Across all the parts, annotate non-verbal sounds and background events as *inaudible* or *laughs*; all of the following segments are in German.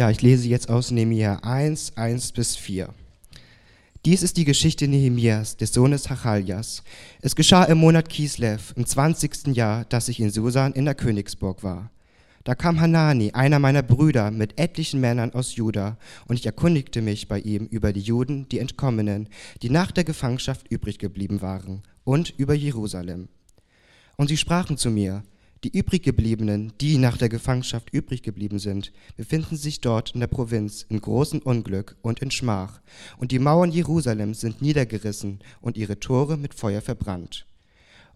Ja, ich lese jetzt aus Nehemiah 1, 1 bis 4. Dies ist die Geschichte Nehemias, des Sohnes Hachaljas. Es geschah im Monat Kislev, im zwanzigsten Jahr, dass ich in Susan in der Königsburg war. Da kam Hanani, einer meiner Brüder, mit etlichen Männern aus Juda, und ich erkundigte mich bei ihm über die Juden, die Entkommenen, die nach der Gefangenschaft übrig geblieben waren, und über Jerusalem. Und sie sprachen zu mir, die übriggebliebenen, die nach der Gefangenschaft übrig geblieben sind, befinden sich dort in der Provinz in großem Unglück und in Schmach, und die Mauern Jerusalems sind niedergerissen und ihre Tore mit Feuer verbrannt.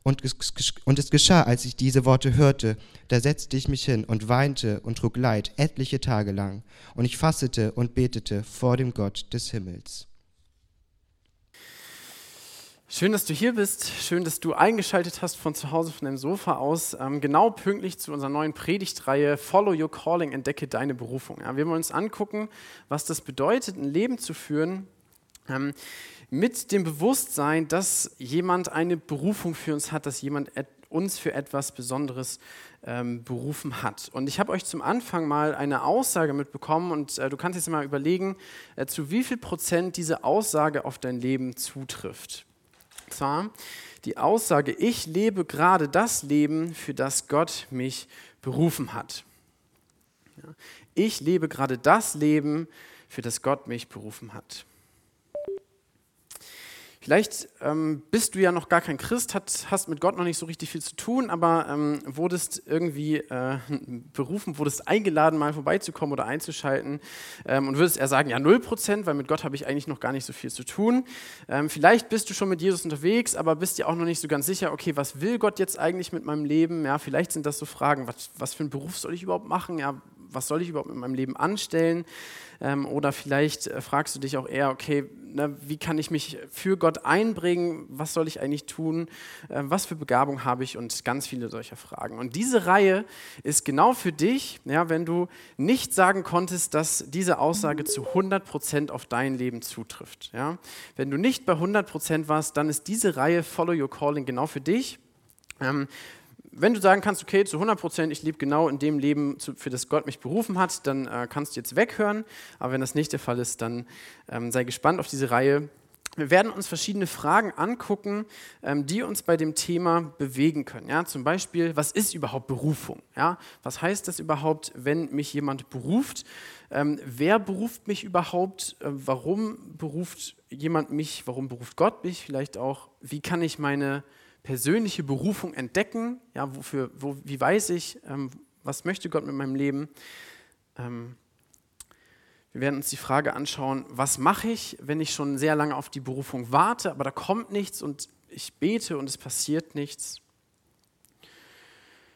Und es, geschah, als ich diese Worte hörte, da setzte ich mich hin und weinte und trug Leid etliche Tage lang, und ich fastete und betete vor dem Gott des Himmels. Schön, dass du hier bist. Schön, dass du eingeschaltet hast von zu Hause, von deinem Sofa aus. Ähm, genau pünktlich zu unserer neuen Predigtreihe Follow Your Calling, entdecke deine Berufung. Ja, wir wollen uns angucken, was das bedeutet, ein Leben zu führen ähm, mit dem Bewusstsein, dass jemand eine Berufung für uns hat, dass jemand uns für etwas Besonderes ähm, berufen hat. Und ich habe euch zum Anfang mal eine Aussage mitbekommen und äh, du kannst jetzt mal überlegen, äh, zu wie viel Prozent diese Aussage auf dein Leben zutrifft zwar die Aussage, ich lebe gerade das Leben, für das Gott mich berufen hat. Ich lebe gerade das Leben, für das Gott mich berufen hat. Vielleicht ähm, bist du ja noch gar kein Christ, hat, hast mit Gott noch nicht so richtig viel zu tun, aber ähm, wurdest irgendwie äh, *laughs* berufen, wurdest eingeladen, mal vorbeizukommen oder einzuschalten ähm, und würdest eher sagen, ja, 0%, weil mit Gott habe ich eigentlich noch gar nicht so viel zu tun. Ähm, vielleicht bist du schon mit Jesus unterwegs, aber bist dir auch noch nicht so ganz sicher, okay, was will Gott jetzt eigentlich mit meinem Leben? Ja, vielleicht sind das so Fragen, was, was für einen Beruf soll ich überhaupt machen? Ja, was soll ich überhaupt mit meinem Leben anstellen? Ähm, oder vielleicht äh, fragst du dich auch eher, okay, na, wie kann ich mich für Gott einbringen? Was soll ich eigentlich tun? Äh, was für Begabung habe ich? Und ganz viele solcher Fragen. Und diese Reihe ist genau für dich, ja, wenn du nicht sagen konntest, dass diese Aussage zu 100% auf dein Leben zutrifft. Ja? Wenn du nicht bei 100% warst, dann ist diese Reihe Follow Your Calling genau für dich. Ähm, wenn du sagen kannst, okay, zu 100 Prozent, ich lebe genau in dem Leben, für das Gott mich berufen hat, dann äh, kannst du jetzt weghören. Aber wenn das nicht der Fall ist, dann ähm, sei gespannt auf diese Reihe. Wir werden uns verschiedene Fragen angucken, ähm, die uns bei dem Thema bewegen können. Ja, zum Beispiel, was ist überhaupt Berufung? Ja, was heißt das überhaupt, wenn mich jemand beruft? Ähm, wer beruft mich überhaupt? Äh, warum beruft jemand mich? Warum beruft Gott mich? Vielleicht auch, wie kann ich meine persönliche Berufung entdecken. Ja, wofür, wo, wie weiß ich, ähm, was möchte Gott mit meinem Leben? Ähm, wir werden uns die Frage anschauen, was mache ich, wenn ich schon sehr lange auf die Berufung warte, aber da kommt nichts und ich bete und es passiert nichts.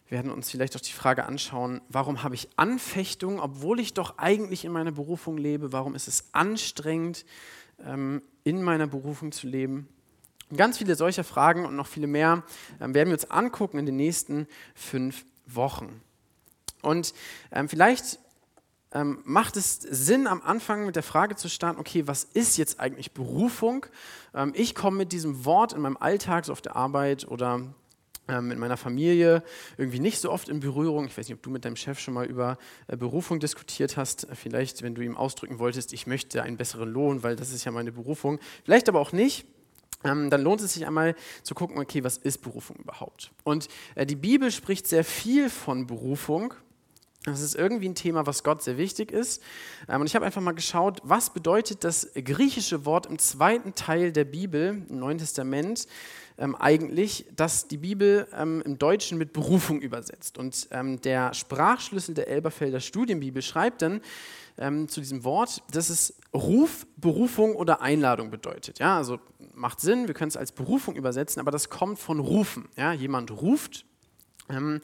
Wir werden uns vielleicht auch die Frage anschauen, warum habe ich Anfechtung, obwohl ich doch eigentlich in meiner Berufung lebe? Warum ist es anstrengend, ähm, in meiner Berufung zu leben? Ganz viele solcher Fragen und noch viele mehr ähm, werden wir uns angucken in den nächsten fünf Wochen. Und ähm, vielleicht ähm, macht es Sinn, am Anfang mit der Frage zu starten, okay, was ist jetzt eigentlich Berufung? Ähm, ich komme mit diesem Wort in meinem Alltag, so auf der Arbeit oder ähm, mit meiner Familie irgendwie nicht so oft in Berührung. Ich weiß nicht, ob du mit deinem Chef schon mal über äh, Berufung diskutiert hast. Vielleicht, wenn du ihm ausdrücken wolltest, ich möchte einen besseren Lohn, weil das ist ja meine Berufung. Vielleicht aber auch nicht dann lohnt es sich einmal zu gucken, okay, was ist Berufung überhaupt? Und äh, die Bibel spricht sehr viel von Berufung. Das ist irgendwie ein Thema, was Gott sehr wichtig ist. Ähm, und ich habe einfach mal geschaut, was bedeutet das griechische Wort im zweiten Teil der Bibel, im Neuen Testament, ähm, eigentlich, dass die Bibel ähm, im Deutschen mit Berufung übersetzt. Und ähm, der Sprachschlüssel der Elberfelder Studienbibel schreibt dann, ähm, zu diesem Wort, dass es Ruf, Berufung oder Einladung bedeutet. Ja, also macht Sinn, wir können es als Berufung übersetzen, aber das kommt von Rufen. Ja, jemand ruft ähm,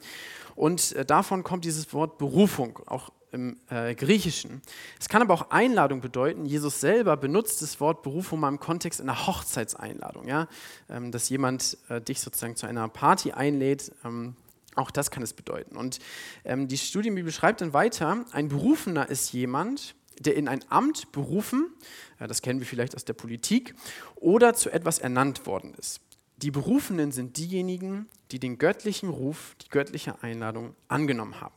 und äh, davon kommt dieses Wort Berufung, auch im äh, Griechischen. Es kann aber auch Einladung bedeuten. Jesus selber benutzt das Wort Berufung mal im Kontext einer Hochzeitseinladung, ja? Ähm, dass jemand äh, dich sozusagen zu einer Party einlädt. Ähm, auch das kann es bedeuten. Und ähm, die Studienbibel schreibt dann weiter, ein Berufener ist jemand, der in ein Amt berufen, äh, das kennen wir vielleicht aus der Politik, oder zu etwas ernannt worden ist. Die Berufenen sind diejenigen, die den göttlichen Ruf, die göttliche Einladung angenommen haben.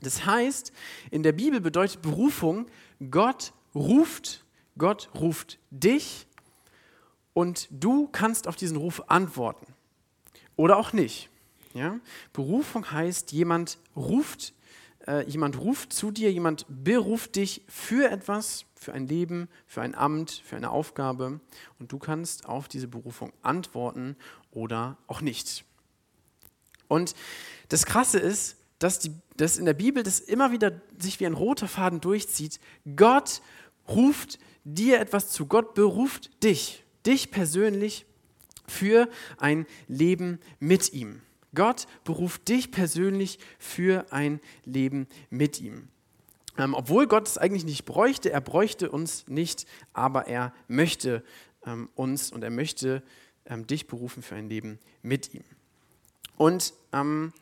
Das heißt, in der Bibel bedeutet Berufung, Gott ruft, Gott ruft dich und du kannst auf diesen Ruf antworten. Oder auch nicht. Ja? Berufung heißt, jemand ruft, äh, jemand ruft zu dir, jemand beruft dich für etwas, für ein Leben, für ein Amt, für eine Aufgabe und du kannst auf diese Berufung antworten oder auch nicht. Und das Krasse ist, dass, die, dass in der Bibel das immer wieder sich wie ein roter Faden durchzieht. Gott ruft dir etwas zu. Gott beruft dich, dich persönlich für ein Leben mit ihm. Gott beruft dich persönlich für ein Leben mit ihm. Ähm, obwohl Gott es eigentlich nicht bräuchte, er bräuchte uns nicht, aber er möchte ähm, uns und er möchte ähm, dich berufen für ein Leben mit ihm. Und ähm,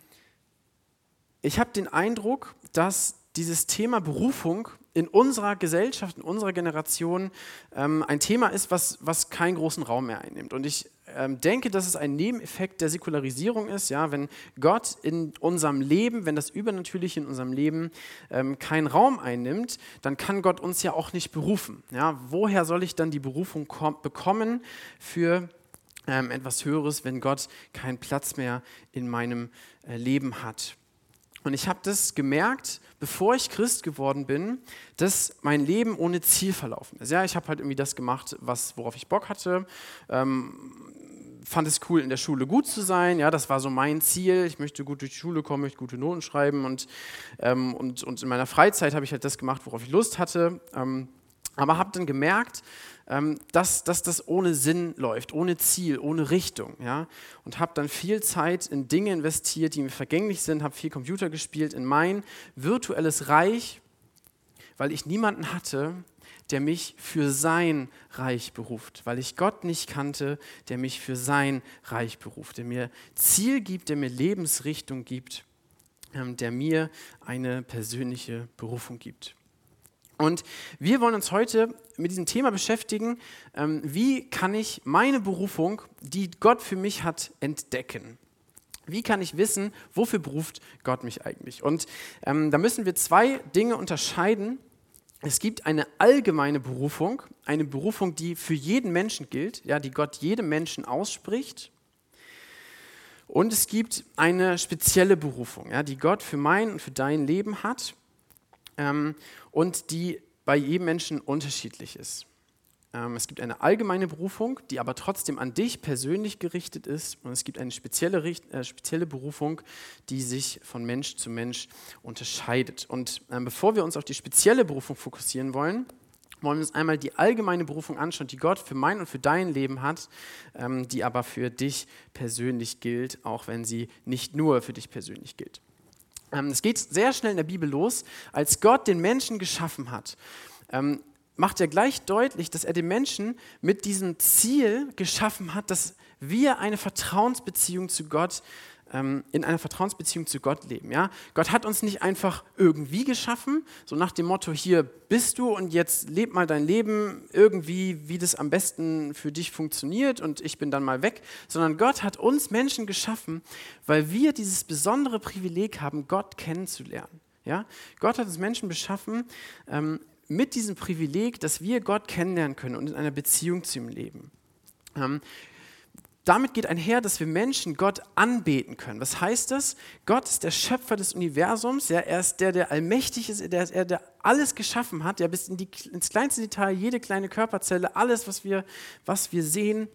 ich habe den Eindruck, dass dieses Thema Berufung in unserer Gesellschaft, in unserer Generation ähm, ein Thema ist, was, was keinen großen Raum mehr einnimmt. Und ich denke, dass es ein Nebeneffekt der Säkularisierung ist, ja, wenn Gott in unserem Leben, wenn das Übernatürliche in unserem Leben ähm, keinen Raum einnimmt, dann kann Gott uns ja auch nicht berufen. Ja. Woher soll ich dann die Berufung bekommen für ähm, etwas Höheres, wenn Gott keinen Platz mehr in meinem äh, Leben hat? Und ich habe das gemerkt, bevor ich Christ geworden bin, dass mein Leben ohne Ziel verlaufen ist. Ja, ich habe halt irgendwie das gemacht, was, worauf ich Bock hatte. Ähm, fand es cool, in der Schule gut zu sein. Ja, das war so mein Ziel. Ich möchte gut durch die Schule kommen, möchte gute Noten schreiben. Und, ähm, und, und in meiner Freizeit habe ich halt das gemacht, worauf ich Lust hatte. Ähm, aber habe dann gemerkt, dass, dass das ohne Sinn läuft, ohne Ziel, ohne Richtung. Ja? Und habe dann viel Zeit in Dinge investiert, die mir vergänglich sind, habe viel Computer gespielt, in mein virtuelles Reich, weil ich niemanden hatte, der mich für sein Reich beruft, weil ich Gott nicht kannte, der mich für sein Reich beruft, der mir Ziel gibt, der mir Lebensrichtung gibt, ähm, der mir eine persönliche Berufung gibt. Und wir wollen uns heute mit diesem Thema beschäftigen, ähm, wie kann ich meine Berufung, die Gott für mich hat, entdecken. Wie kann ich wissen, wofür beruft Gott mich eigentlich? Und ähm, da müssen wir zwei Dinge unterscheiden. Es gibt eine allgemeine Berufung, eine Berufung, die für jeden Menschen gilt, ja, die Gott jedem Menschen ausspricht. Und es gibt eine spezielle Berufung, ja, die Gott für mein und für dein Leben hat ähm, und die bei jedem Menschen unterschiedlich ist. Ähm, es gibt eine allgemeine Berufung, die aber trotzdem an dich persönlich gerichtet ist. Und es gibt eine spezielle, äh, spezielle Berufung, die sich von Mensch zu Mensch unterscheidet. Und ähm, bevor wir uns auf die spezielle Berufung fokussieren wollen, wollen wir uns einmal die allgemeine Berufung anschauen, die Gott für mein und für dein Leben hat, ähm, die aber für dich persönlich gilt, auch wenn sie nicht nur für dich persönlich gilt. Ähm, es geht sehr schnell in der Bibel los, als Gott den Menschen geschaffen hat. Ähm, macht er gleich deutlich, dass er den Menschen mit diesem Ziel geschaffen hat, dass wir eine Vertrauensbeziehung zu Gott ähm, in einer Vertrauensbeziehung zu Gott leben. Ja? Gott hat uns nicht einfach irgendwie geschaffen, so nach dem Motto, hier bist du und jetzt leb mal dein Leben irgendwie, wie das am besten für dich funktioniert und ich bin dann mal weg, sondern Gott hat uns Menschen geschaffen, weil wir dieses besondere Privileg haben, Gott kennenzulernen. Ja? Gott hat uns Menschen beschaffen ähm, mit diesem Privileg, dass wir Gott kennenlernen können und in einer Beziehung zu ihm leben. Ähm, damit geht einher, dass wir Menschen Gott anbeten können. Was heißt das? Gott ist der Schöpfer des Universums. Ja, er ist der, der allmächtig ist, der, der, der alles geschaffen hat, der bis in die, ins kleinste Detail, jede kleine Körperzelle, alles, was wir, was wir sehen,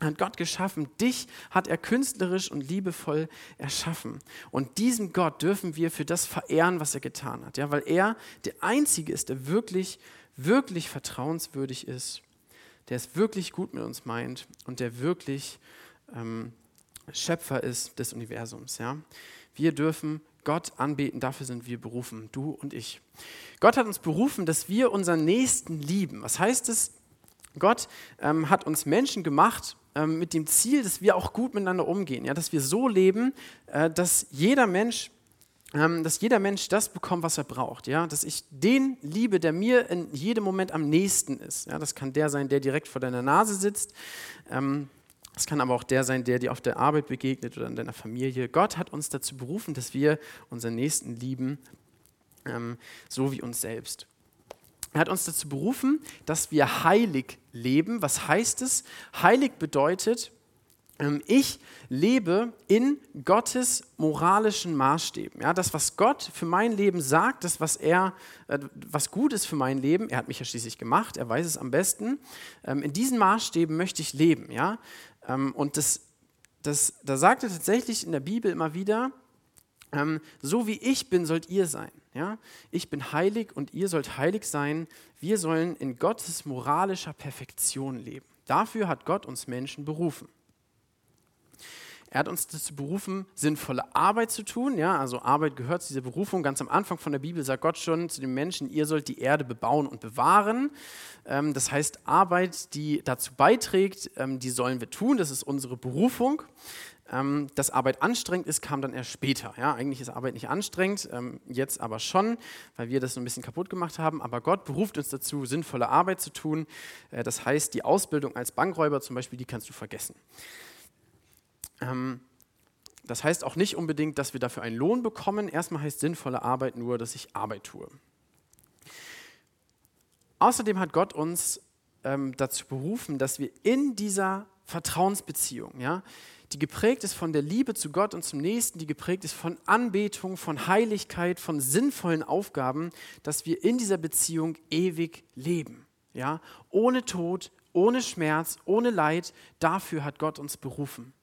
hat Gott geschaffen. Dich hat er künstlerisch und liebevoll erschaffen. Und diesen Gott dürfen wir für das verehren, was er getan hat. Ja, weil er der Einzige ist, der wirklich, wirklich vertrauenswürdig ist der es wirklich gut mit uns meint und der wirklich ähm, Schöpfer ist des Universums. Ja? Wir dürfen Gott anbeten, dafür sind wir berufen, du und ich. Gott hat uns berufen, dass wir unseren Nächsten lieben. Was heißt es? Gott ähm, hat uns Menschen gemacht ähm, mit dem Ziel, dass wir auch gut miteinander umgehen, ja? dass wir so leben, äh, dass jeder Mensch dass jeder Mensch das bekommt, was er braucht. Ja? Dass ich den liebe, der mir in jedem Moment am nächsten ist. Ja? Das kann der sein, der direkt vor deiner Nase sitzt. Ähm, es kann aber auch der sein, der dir auf der Arbeit begegnet oder in deiner Familie. Gott hat uns dazu berufen, dass wir unseren Nächsten lieben ähm, so wie uns selbst. Er hat uns dazu berufen, dass wir heilig leben. Was heißt es? Heilig bedeutet, ähm, ich lebe in Gottes moralischen Maßstäben. Ja, das, was Gott für mein Leben sagt, das, was er, äh, was gut ist für mein Leben, er hat mich ja schließlich gemacht, er weiß es am besten. Ähm, in diesen Maßstäben möchte ich leben. Ja? Ähm, und das, das, da sagt er tatsächlich in der Bibel immer wieder, so wie ich bin, sollt ihr sein. Ja? Ich bin heilig und ihr sollt heilig sein. Wir sollen in Gottes moralischer Perfektion leben. Dafür hat Gott uns Menschen berufen. Er hat uns dazu berufen, sinnvolle Arbeit zu tun. Ja, also Arbeit gehört zu dieser Berufung. Ganz am Anfang von der Bibel sagt Gott schon zu den Menschen, ihr sollt die Erde bebauen und bewahren. Ähm, das heißt, Arbeit, die dazu beiträgt, ähm, die sollen wir tun. Das ist unsere Berufung. Ähm, dass Arbeit anstrengend ist, kam dann erst später. Ja, eigentlich ist Arbeit nicht anstrengend, jetzt aber schon, weil wir das so ein bisschen kaputt gemacht haben. Aber Gott beruft uns dazu, sinnvolle Arbeit zu tun. Äh, das heißt, die Ausbildung als Bankräuber zum Beispiel, die kannst du vergessen. Ähm, das heißt auch nicht unbedingt, dass wir dafür einen Lohn bekommen. Erstmal heißt sinnvolle Arbeit nur, dass ich Arbeit tue. Außerdem hat Gott uns ähm, dazu berufen, dass wir in dieser Vertrauensbeziehung, ja, die geprägt ist von der Liebe zu Gott und zum Nächsten, die geprägt ist von Anbetung, von Heiligkeit, von sinnvollen Aufgaben, dass wir in dieser Beziehung ewig leben. Ja? Ohne Tod, ohne Schmerz, ohne Leid, dafür hat Gott uns berufen.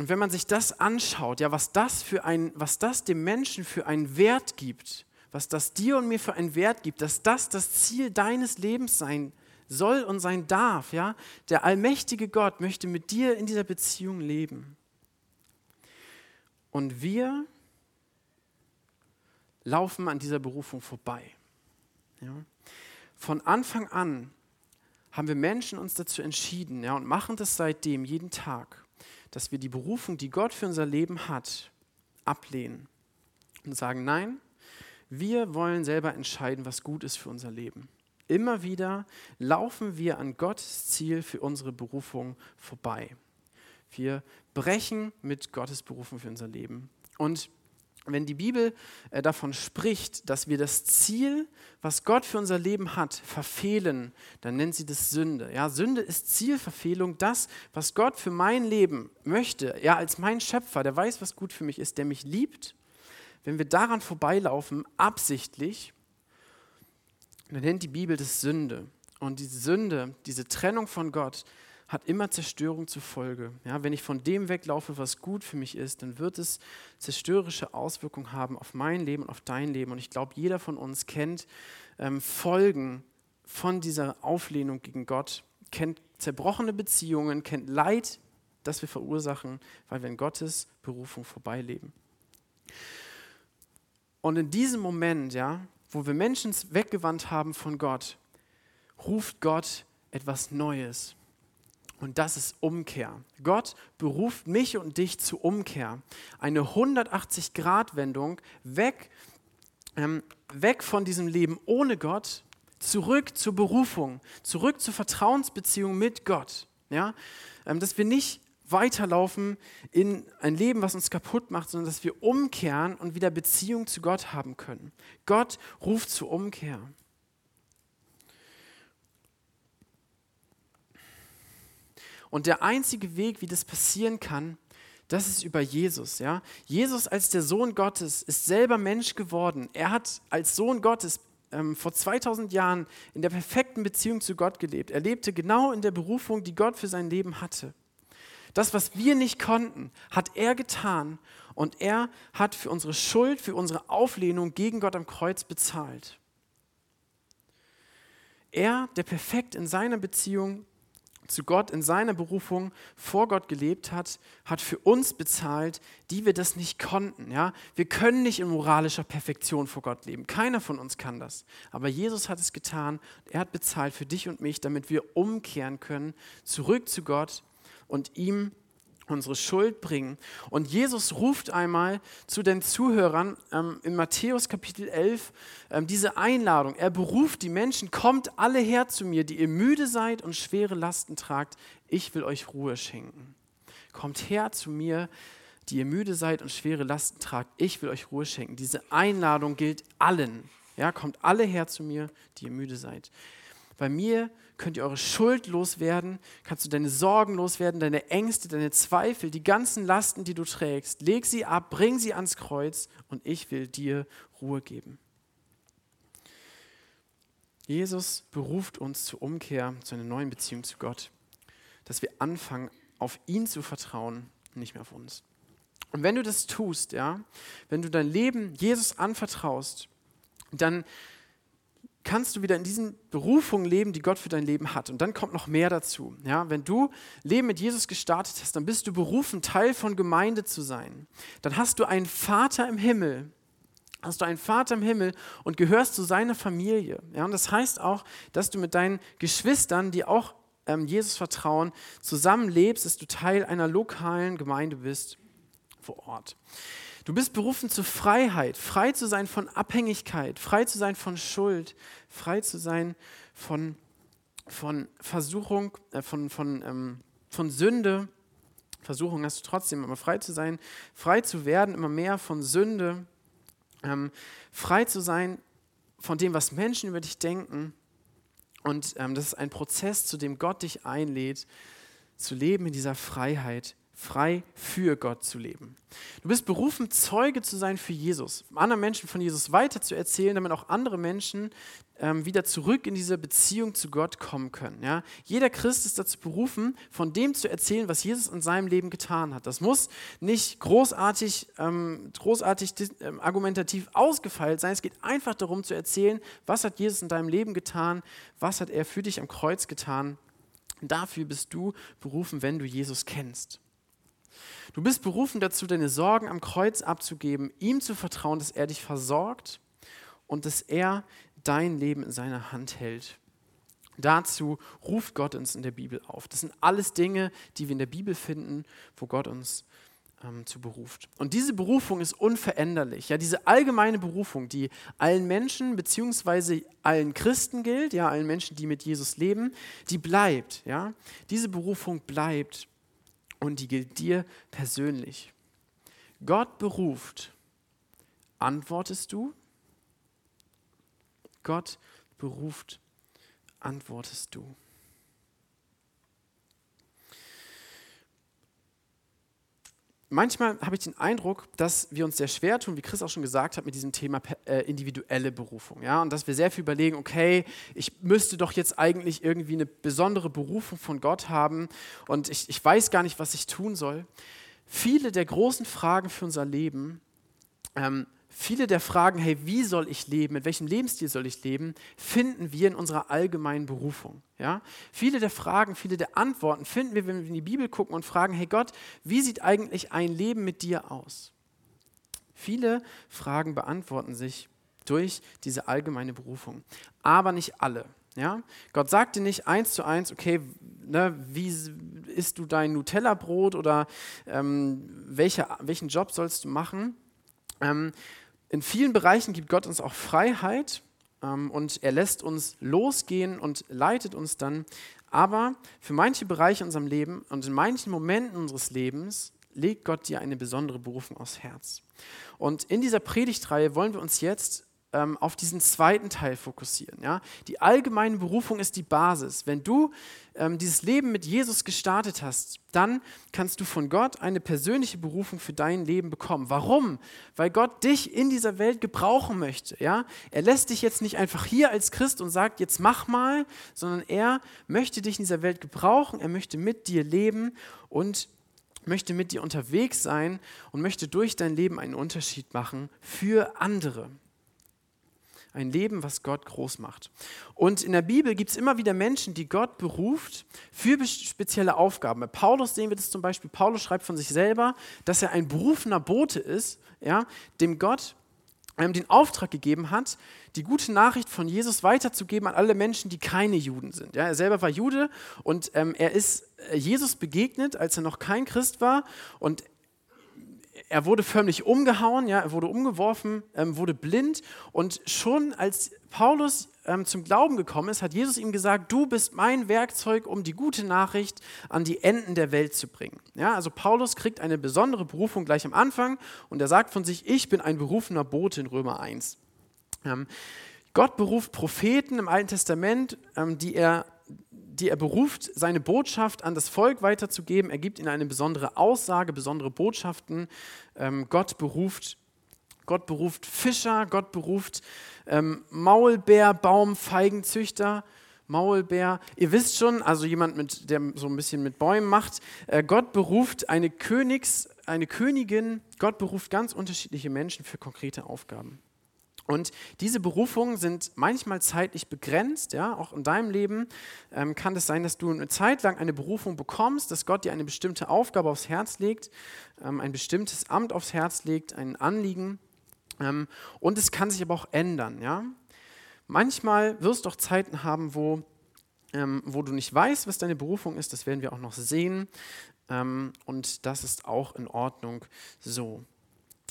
Und wenn man sich das anschaut, ja, was das für ein, was das dem Menschen für einen Wert gibt, was das dir und mir für einen Wert gibt, dass das das Ziel deines Lebens sein soll und sein darf, ja, der allmächtige Gott möchte mit dir in dieser Beziehung leben. Und wir laufen an dieser Berufung vorbei. Ja. Von Anfang an haben wir Menschen uns dazu entschieden ja, und machen das seitdem jeden Tag dass wir die Berufung, die Gott für unser Leben hat, ablehnen und sagen, nein, wir wollen selber entscheiden, was gut ist für unser Leben. Immer wieder laufen wir an Gottes Ziel für unsere Berufung vorbei. Wir brechen mit Gottes Berufung für unser Leben. Und wenn die Bibel äh, davon spricht, dass wir das Ziel, was Gott für unser Leben hat, verfehlen, dann nennt sie das Sünde. Ja, Sünde ist Zielverfehlung, das, was Gott für mein Leben möchte. Ja, als mein Schöpfer, der weiß, was gut für mich ist, der mich liebt. Wenn wir daran vorbeilaufen, absichtlich, dann nennt die Bibel das Sünde. Und diese Sünde, diese Trennung von Gott, hat immer Zerstörung zur Folge. Ja, wenn ich von dem weglaufe, was gut für mich ist, dann wird es zerstörerische Auswirkungen haben auf mein Leben und auf dein Leben. Und ich glaube, jeder von uns kennt ähm, Folgen von dieser Auflehnung gegen Gott, kennt zerbrochene Beziehungen, kennt Leid, das wir verursachen, weil wir in Gottes Berufung vorbeileben. Und in diesem Moment, ja, wo wir Menschen weggewandt haben von Gott, ruft Gott etwas Neues. Und das ist Umkehr. Gott beruft mich und dich zu Umkehr. Eine 180-Grad-Wendung weg, ähm, weg von diesem Leben ohne Gott, zurück zur Berufung, zurück zur Vertrauensbeziehung mit Gott. Ja? Ähm, dass wir nicht weiterlaufen in ein Leben, was uns kaputt macht, sondern dass wir umkehren und wieder Beziehung zu Gott haben können. Gott ruft zur Umkehr. Und der einzige Weg, wie das passieren kann, das ist über Jesus. Ja? Jesus als der Sohn Gottes ist selber Mensch geworden. Er hat als Sohn Gottes ähm, vor 2000 Jahren in der perfekten Beziehung zu Gott gelebt. Er lebte genau in der Berufung, die Gott für sein Leben hatte. Das, was wir nicht konnten, hat er getan und er hat für unsere Schuld, für unsere Auflehnung gegen Gott am Kreuz bezahlt. Er, der perfekt in seiner Beziehung zu Gott in seiner Berufung vor Gott gelebt hat, hat für uns bezahlt, die wir das nicht konnten. Ja? Wir können nicht in moralischer Perfektion vor Gott leben. Keiner von uns kann das. Aber Jesus hat es getan. Er hat bezahlt für dich und mich, damit wir umkehren können, zurück zu Gott und ihm unsere Schuld bringen. Und Jesus ruft einmal zu den Zuhörern ähm, in Matthäus Kapitel 11 ähm, diese Einladung. Er beruft die Menschen, kommt alle her zu mir, die ihr müde seid und schwere Lasten tragt. Ich will euch Ruhe schenken. Kommt her zu mir, die ihr müde seid und schwere Lasten tragt, ich will euch Ruhe schenken. Diese Einladung gilt allen. Ja, kommt alle her zu mir, die ihr müde seid. Bei mir könnt ihr eure Schuld loswerden, kannst du deine Sorgen loswerden, deine Ängste, deine Zweifel, die ganzen Lasten, die du trägst. Leg sie ab, bring sie ans Kreuz und ich will dir Ruhe geben. Jesus beruft uns zur Umkehr, zu einer neuen Beziehung zu Gott, dass wir anfangen, auf ihn zu vertrauen, nicht mehr auf uns. Und wenn du das tust, ja, wenn du dein Leben Jesus anvertraust, dann kannst du wieder in diesen Berufungen leben, die Gott für dein Leben hat. Und dann kommt noch mehr dazu. Ja, wenn du Leben mit Jesus gestartet hast, dann bist du berufen, Teil von Gemeinde zu sein. Dann hast du einen Vater im Himmel. Hast du einen Vater im Himmel und gehörst zu seiner Familie. Ja, und das heißt auch, dass du mit deinen Geschwistern, die auch ähm, Jesus vertrauen, zusammenlebst, dass du Teil einer lokalen Gemeinde bist vor Ort. Du bist berufen zur Freiheit, frei zu sein von Abhängigkeit, frei zu sein von Schuld, frei zu sein von, von Versuchung, äh, von, von, ähm, von Sünde. Versuchung hast du trotzdem, aber frei zu sein, frei zu werden, immer mehr von Sünde, ähm, frei zu sein von dem, was Menschen über dich denken. Und ähm, das ist ein Prozess, zu dem Gott dich einlädt, zu leben in dieser Freiheit, frei für Gott zu leben. Du bist berufen, Zeuge zu sein für Jesus, anderen Menschen von Jesus weiter zu erzählen, damit auch andere Menschen ähm, wieder zurück in diese Beziehung zu Gott kommen können. Ja? Jeder Christ ist dazu berufen, von dem zu erzählen, was Jesus in seinem Leben getan hat. Das muss nicht großartig, ähm, großartig ähm, argumentativ ausgefeilt sein. Es geht einfach darum zu erzählen, was hat Jesus in deinem Leben getan, was hat er für dich am Kreuz getan. Dafür bist du berufen, wenn du Jesus kennst. Du bist berufen dazu, deine Sorgen am Kreuz abzugeben, ihm zu vertrauen, dass er dich versorgt und dass er dein Leben in seiner Hand hält. Dazu ruft Gott uns in der Bibel auf. Das sind alles Dinge, die wir in der Bibel finden, wo Gott uns ähm, zu beruft. Und diese Berufung ist unveränderlich. Ja, diese allgemeine Berufung, die allen Menschen bzw. allen Christen gilt, ja, allen Menschen, die mit Jesus leben, die bleibt. Ja, diese Berufung bleibt und die gilt dir persönlich. Gott beruft. Antwortest du? Gott beruft. Antwortest du? Manchmal habe ich den Eindruck, dass wir uns sehr schwer tun, wie Chris auch schon gesagt hat, mit diesem Thema äh, individuelle Berufung. Ja? Und dass wir sehr viel überlegen, okay, ich müsste doch jetzt eigentlich irgendwie eine besondere Berufung von Gott haben und ich, ich weiß gar nicht, was ich tun soll. Viele der großen Fragen für unser Leben ähm, viele der Fragen, hey, wie soll ich leben, mit welchem Lebensstil soll ich leben, finden wir in unserer allgemeinen Berufung. Ja? Viele der Fragen, viele der Antworten finden wir, wenn wir in die Bibel gucken und fragen, hey Gott, wie sieht eigentlich ein Leben mit dir aus? Viele Fragen beantworten sich durch diese allgemeine Berufung, aber nicht alle. Ja? Gott sagt dir nicht eins zu eins, okay, ne, wie isst du dein Nutella-Brot oder ähm, welche, welchen Job sollst du machen? Ähm, in vielen Bereichen gibt Gott uns auch Freiheit ähm, und er lässt uns losgehen und leitet uns dann. Aber für manche Bereiche in unserem Leben und in manchen Momenten unseres Lebens legt Gott dir eine besondere Berufung aufs Herz. Und in dieser Predigtreihe wollen wir uns jetzt ähm, auf diesen zweiten Teil fokussieren. Ja? Die allgemeine Berufung ist die Basis. Wenn du ähm, dieses Leben mit Jesus gestartet hast, dann kannst du von Gott eine persönliche Berufung für dein Leben bekommen. Warum? Weil Gott dich in dieser Welt gebrauchen möchte. Ja? Er lässt dich jetzt nicht einfach hier als Christ und sagt, jetzt mach mal, sondern er möchte dich in dieser Welt gebrauchen, er möchte mit dir leben und möchte mit dir unterwegs sein und möchte durch dein Leben einen Unterschied machen für andere. Ein Leben, was Gott groß macht. Und in der Bibel gibt es immer wieder Menschen, die Gott beruft für spezielle Aufgaben. Bei Paulus sehen wir das zum Beispiel. Paulus schreibt von sich selber, dass er ein berufener Bote ist, ja, dem Gott ähm, den Auftrag gegeben hat, die gute Nachricht von Jesus weiterzugeben an alle Menschen, die keine Juden sind. Ja, er selber war Jude und ähm, er ist äh, Jesus begegnet, als er noch kein Christ war und er wurde förmlich umgehauen, ja, er wurde umgeworfen, ähm, wurde blind und schon als Paulus ähm, zum Glauben gekommen ist, hat Jesus ihm gesagt, du bist mein Werkzeug, um die gute Nachricht an die Enden der Welt zu bringen. Ja, also Paulus kriegt eine besondere Berufung gleich am Anfang und er sagt von sich, ich bin ein berufener Bote in Römer 1. Ähm, Gott beruft Propheten im Alten Testament, ähm, die er die er beruft, seine Botschaft an das Volk weiterzugeben. Er gibt ihnen eine besondere Aussage, besondere Botschaften. Ähm, Gott beruft Gott beruft Fischer, Gott beruft ähm, Baum, Feigenzüchter, Maulbeer. Ihr wisst schon, also jemand, mit, der so ein bisschen mit Bäumen macht. Äh, Gott beruft eine Königs, eine Königin. Gott beruft ganz unterschiedliche Menschen für konkrete Aufgaben. Und diese Berufungen sind manchmal zeitlich begrenzt, ja, auch in deinem Leben ähm, kann es sein, dass du eine Zeit lang eine Berufung bekommst, dass Gott dir eine bestimmte Aufgabe aufs Herz legt, ähm, ein bestimmtes Amt aufs Herz legt, ein Anliegen. Ähm, und es kann sich aber auch ändern, ja. Manchmal wirst du auch Zeiten haben, wo, ähm, wo du nicht weißt, was deine Berufung ist, das werden wir auch noch sehen. Ähm, und das ist auch in Ordnung so.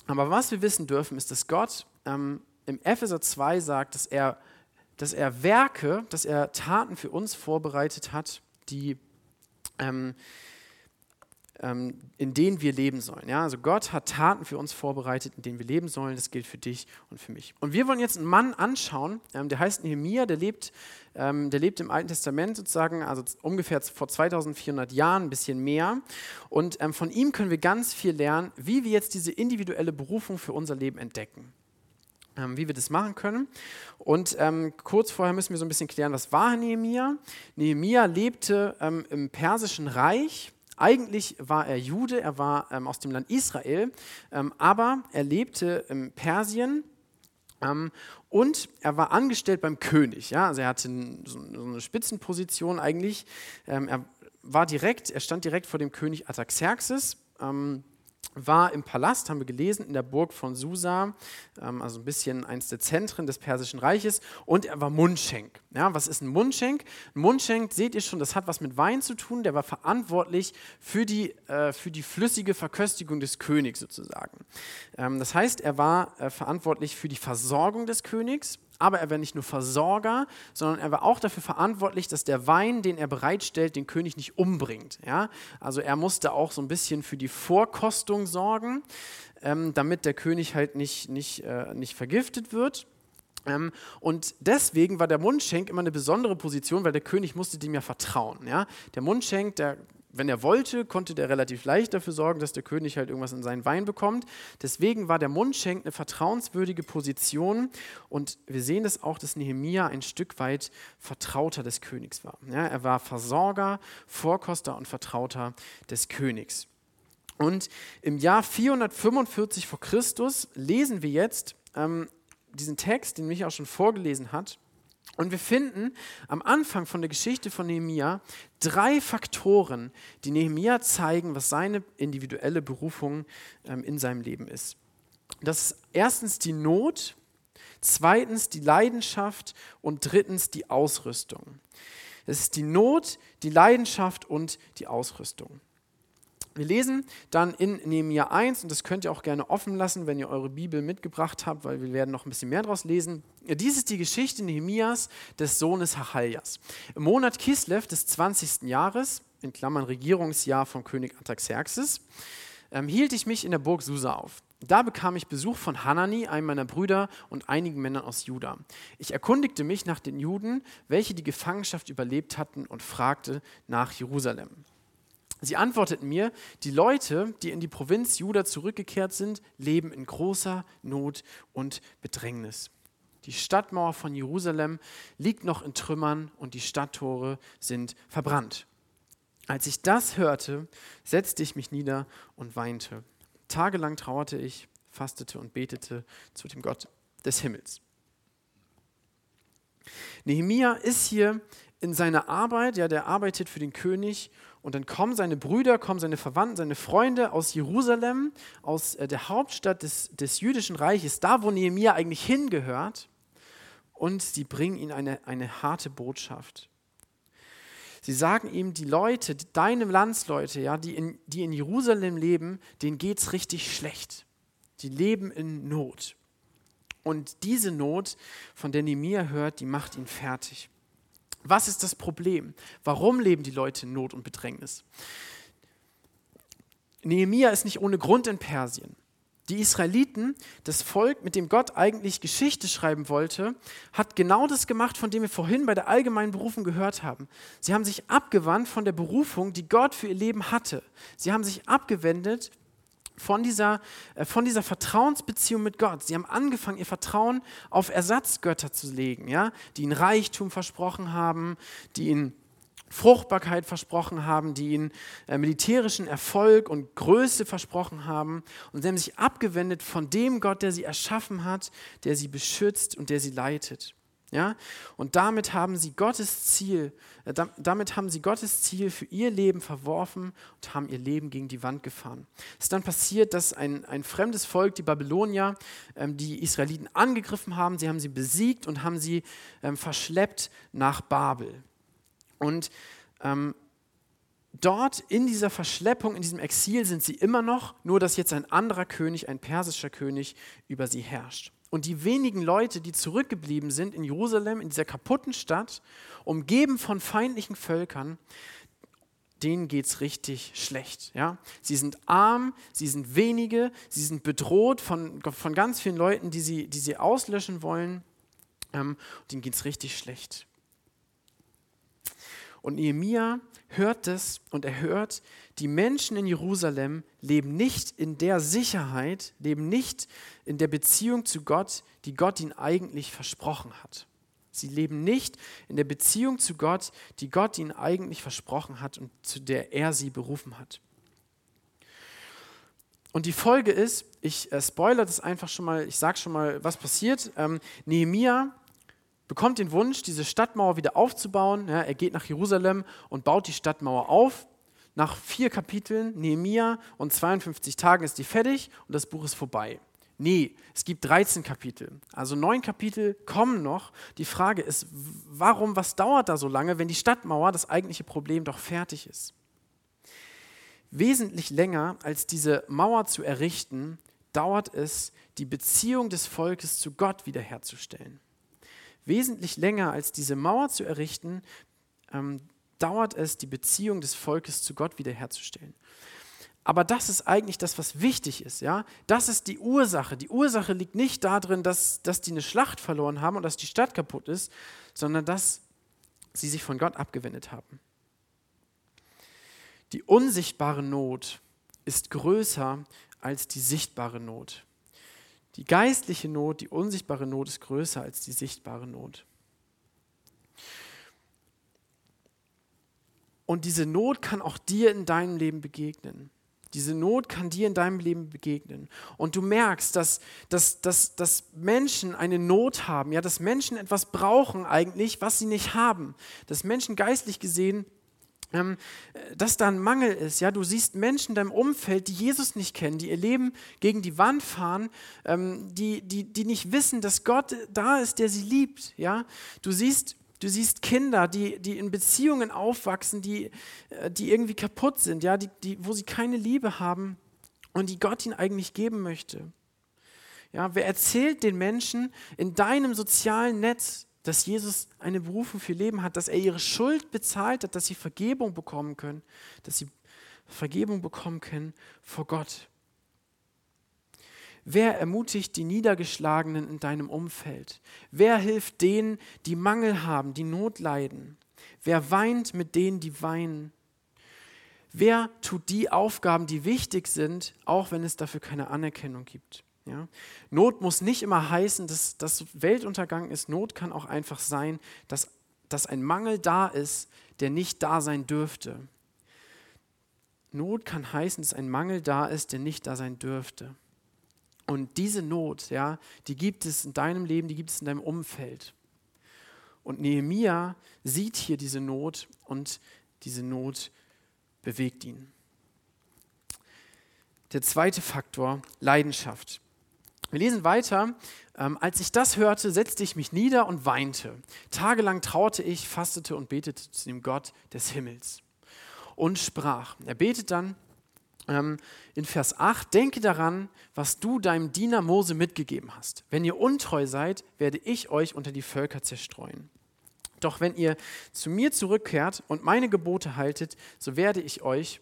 Aber was wir wissen dürfen, ist, dass Gott ähm, im Epheser 2 sagt, dass er, dass er Werke, dass er Taten für uns vorbereitet hat, die, ähm, ähm, in denen wir leben sollen. Ja? Also Gott hat Taten für uns vorbereitet, in denen wir leben sollen. Das gilt für dich und für mich. Und wir wollen jetzt einen Mann anschauen, ähm, der heißt Nehemiah, der lebt, ähm, der lebt im Alten Testament sozusagen, also ungefähr vor 2400 Jahren, ein bisschen mehr. Und ähm, von ihm können wir ganz viel lernen, wie wir jetzt diese individuelle Berufung für unser Leben entdecken. Ähm, wie wir das machen können. Und ähm, kurz vorher müssen wir so ein bisschen klären, was war Nehemia? Nehemia lebte ähm, im Persischen Reich. Eigentlich war er Jude, er war ähm, aus dem Land Israel, ähm, aber er lebte in Persien ähm, und er war angestellt beim König. Ja? Also er hatte so, so eine Spitzenposition eigentlich. er war direkt, er stand direkt vor dem König Artaxerxes war im Palast, haben wir gelesen, in der Burg von Susa, ähm, also ein bisschen eins der Zentren des Persischen Reiches, und er war Mundschenk. Ja, was ist ein Mundschenk? Ein Mundschenk, seht ihr schon, das hat was mit Wein zu tun, der war verantwortlich für die, äh, für die flüssige Verköstigung des Königs sozusagen. Ähm, das heißt, er war äh, verantwortlich für die Versorgung des Königs aber er war nicht nur Versorger, sondern er war auch dafür verantwortlich, dass der Wein, den er bereitstellt, den König nicht umbringt. Ja? Also er musste auch so ein bisschen für die Vorkostung sorgen, ähm, damit der König halt nicht, nicht, äh, nicht vergiftet wird. Ähm, und deswegen war der Mundschenk immer eine besondere Position, weil der König musste dem ja vertrauen. Ja? Der Mundschenk, der wenn er wollte, konnte der relativ leicht dafür sorgen, dass der König halt irgendwas in seinen Wein bekommt. Deswegen war der Mundschenk eine vertrauenswürdige Position und wir sehen das auch, dass Nehemia ein Stück weit Vertrauter des Königs war. Ja, er war Versorger, Vorkoster und Vertrauter des Königs. Und im Jahr 445 vor Christus lesen wir jetzt ähm, diesen Text, den Micha auch schon vorgelesen hat. Und wir finden am Anfang von der Geschichte von Nehemia drei Faktoren, die Nehemia zeigen, was seine individuelle Berufung ähm, in seinem Leben ist. Das ist erstens die Not, zweitens die Leidenschaft und drittens die Ausrüstung. Es ist die Not, die Leidenschaft und die Ausrüstung. Wir lesen dann in Nehemia 1, und das könnt ihr auch gerne offen lassen, wenn ihr eure Bibel mitgebracht habt, weil wir werden noch ein bisschen mehr daraus lesen. Dies ist die Geschichte Nehemias des Sohnes Hachaljas. Im Monat Kislev des 20. Jahres, in Klammern Regierungsjahr von König Artaxerxes, ähm, hielt ich mich in der Burg Susa auf. Da bekam ich Besuch von Hanani, einem meiner Brüder, und einigen Männern aus Juda. Ich erkundigte mich nach den Juden, welche die Gefangenschaft überlebt hatten, und fragte nach Jerusalem. Sie antworteten mir, die Leute, die in die Provinz Juda zurückgekehrt sind, leben in großer Not und Bedrängnis. Die Stadtmauer von Jerusalem liegt noch in Trümmern und die Stadttore sind verbrannt. Als ich das hörte, setzte ich mich nieder und weinte. Tagelang trauerte ich, fastete und betete zu dem Gott des Himmels. Nehemia ist hier in seiner Arbeit, ja, der arbeitet für den König und dann kommen seine Brüder, kommen seine Verwandten, seine Freunde aus Jerusalem, aus äh, der Hauptstadt des, des jüdischen Reiches, da wo Nehemia eigentlich hingehört. Und sie bringen ihm eine, eine harte Botschaft. Sie sagen ihm, die Leute, deine Landsleute, ja, die, in, die in Jerusalem leben, denen geht es richtig schlecht. Die leben in Not. Und diese Not, von der Nehemiah hört, die macht ihn fertig. Was ist das Problem? Warum leben die Leute in Not und Bedrängnis? Nehemiah ist nicht ohne Grund in Persien. Die Israeliten, das Volk, mit dem Gott eigentlich Geschichte schreiben wollte, hat genau das gemacht, von dem wir vorhin bei der allgemeinen Berufung gehört haben. Sie haben sich abgewandt von der Berufung, die Gott für ihr Leben hatte. Sie haben sich abgewendet von dieser, äh, von dieser Vertrauensbeziehung mit Gott. Sie haben angefangen, ihr Vertrauen auf Ersatzgötter zu legen, ja? die ihnen Reichtum versprochen haben, die ihnen Fruchtbarkeit versprochen haben, die ihnen äh, militärischen Erfolg und Größe versprochen haben. Und sie haben sich abgewendet von dem Gott, der sie erschaffen hat, der sie beschützt und der sie leitet. Ja? Und damit haben sie Gottes Ziel, äh, damit haben sie Gottes Ziel für ihr Leben verworfen und haben ihr Leben gegen die Wand gefahren. Es ist dann passiert, dass ein, ein fremdes Volk, die Babylonier, ähm, die Israeliten angegriffen haben. Sie haben sie besiegt und haben sie ähm, verschleppt nach Babel. Und ähm, dort in dieser Verschleppung, in diesem Exil sind sie immer noch, nur dass jetzt ein anderer König, ein persischer König, über sie herrscht. Und die wenigen Leute, die zurückgeblieben sind in Jerusalem, in dieser kaputten Stadt, umgeben von feindlichen Völkern, denen geht es richtig schlecht. Ja? Sie sind arm, sie sind wenige, sie sind bedroht von, von ganz vielen Leuten, die sie, die sie auslöschen wollen. Ähm, denen geht es richtig schlecht. Und Nehemia hört es und er hört, die Menschen in Jerusalem leben nicht in der Sicherheit, leben nicht in der Beziehung zu Gott, die Gott ihnen eigentlich versprochen hat. Sie leben nicht in der Beziehung zu Gott, die Gott ihnen eigentlich versprochen hat und zu der er sie berufen hat. Und die Folge ist, ich äh, spoilere das einfach schon mal, ich sage schon mal, was passiert. Ähm, Nehemia bekommt den Wunsch, diese Stadtmauer wieder aufzubauen. Ja, er geht nach Jerusalem und baut die Stadtmauer auf. Nach vier Kapiteln, Nehemia und 52 Tagen ist die fertig und das Buch ist vorbei. Nee, es gibt 13 Kapitel. Also neun Kapitel kommen noch. Die Frage ist, warum, was dauert da so lange, wenn die Stadtmauer, das eigentliche Problem, doch fertig ist? Wesentlich länger als diese Mauer zu errichten, dauert es, die Beziehung des Volkes zu Gott wiederherzustellen wesentlich länger als diese Mauer zu errichten, ähm, dauert es, die Beziehung des Volkes zu Gott wiederherzustellen. Aber das ist eigentlich das, was wichtig ist. Ja? Das ist die Ursache. Die Ursache liegt nicht darin, dass, dass die eine Schlacht verloren haben und dass die Stadt kaputt ist, sondern dass sie sich von Gott abgewendet haben. Die unsichtbare Not ist größer als die sichtbare Not. Die geistliche Not, die unsichtbare Not ist größer als die sichtbare Not. Und diese Not kann auch dir in deinem Leben begegnen. Diese Not kann dir in deinem Leben begegnen. Und du merkst, dass, dass, dass, dass Menschen eine Not haben, ja, dass Menschen etwas brauchen eigentlich, was sie nicht haben. Dass Menschen geistlich gesehen ähm, dass da ein Mangel ist. Ja, du siehst Menschen in deinem Umfeld, die Jesus nicht kennen, die ihr Leben gegen die Wand fahren, ähm, die, die, die nicht wissen, dass Gott da ist, der sie liebt. Ja, du siehst Du siehst Kinder, die, die in Beziehungen aufwachsen, die, äh, die irgendwie kaputt sind, ja, die, die, wo sie keine Liebe haben und die Gott ihnen eigentlich geben möchte. Ja, wer erzählt den Menschen in deinem sozialen Netz, dass Jesus eine Berufung für Leben hat, dass er ihre Schuld bezahlt hat, dass sie Vergebung bekommen können, dass sie Vergebung bekommen können vor Gott. Wer ermutigt die Niedergeschlagenen in deinem Umfeld? Wer hilft denen, die Mangel haben, die Not leiden? Wer weint mit denen, die weinen? Wer tut die Aufgaben, die wichtig sind, auch wenn es dafür keine Anerkennung gibt? Ja? Not muss nicht immer heißen, dass das Weltuntergang ist. Not kann auch einfach sein, dass, dass ein Mangel da ist, der nicht da sein dürfte. Not kann heißen, dass ein Mangel da ist, der nicht da sein dürfte. Und diese Not, ja, die gibt es in deinem Leben, die gibt es in deinem Umfeld. Und Nehemia sieht hier diese Not und diese Not bewegt ihn. Der zweite Faktor, Leidenschaft. Wir lesen weiter. Ähm, als ich das hörte, setzte ich mich nieder und weinte. Tagelang traute ich, fastete und betete zu dem Gott des Himmels und sprach. Er betet dann ähm, in Vers 8, denke daran, was du deinem Diener Mose mitgegeben hast. Wenn ihr untreu seid, werde ich euch unter die Völker zerstreuen. Doch wenn ihr zu mir zurückkehrt und meine Gebote haltet, so werde ich euch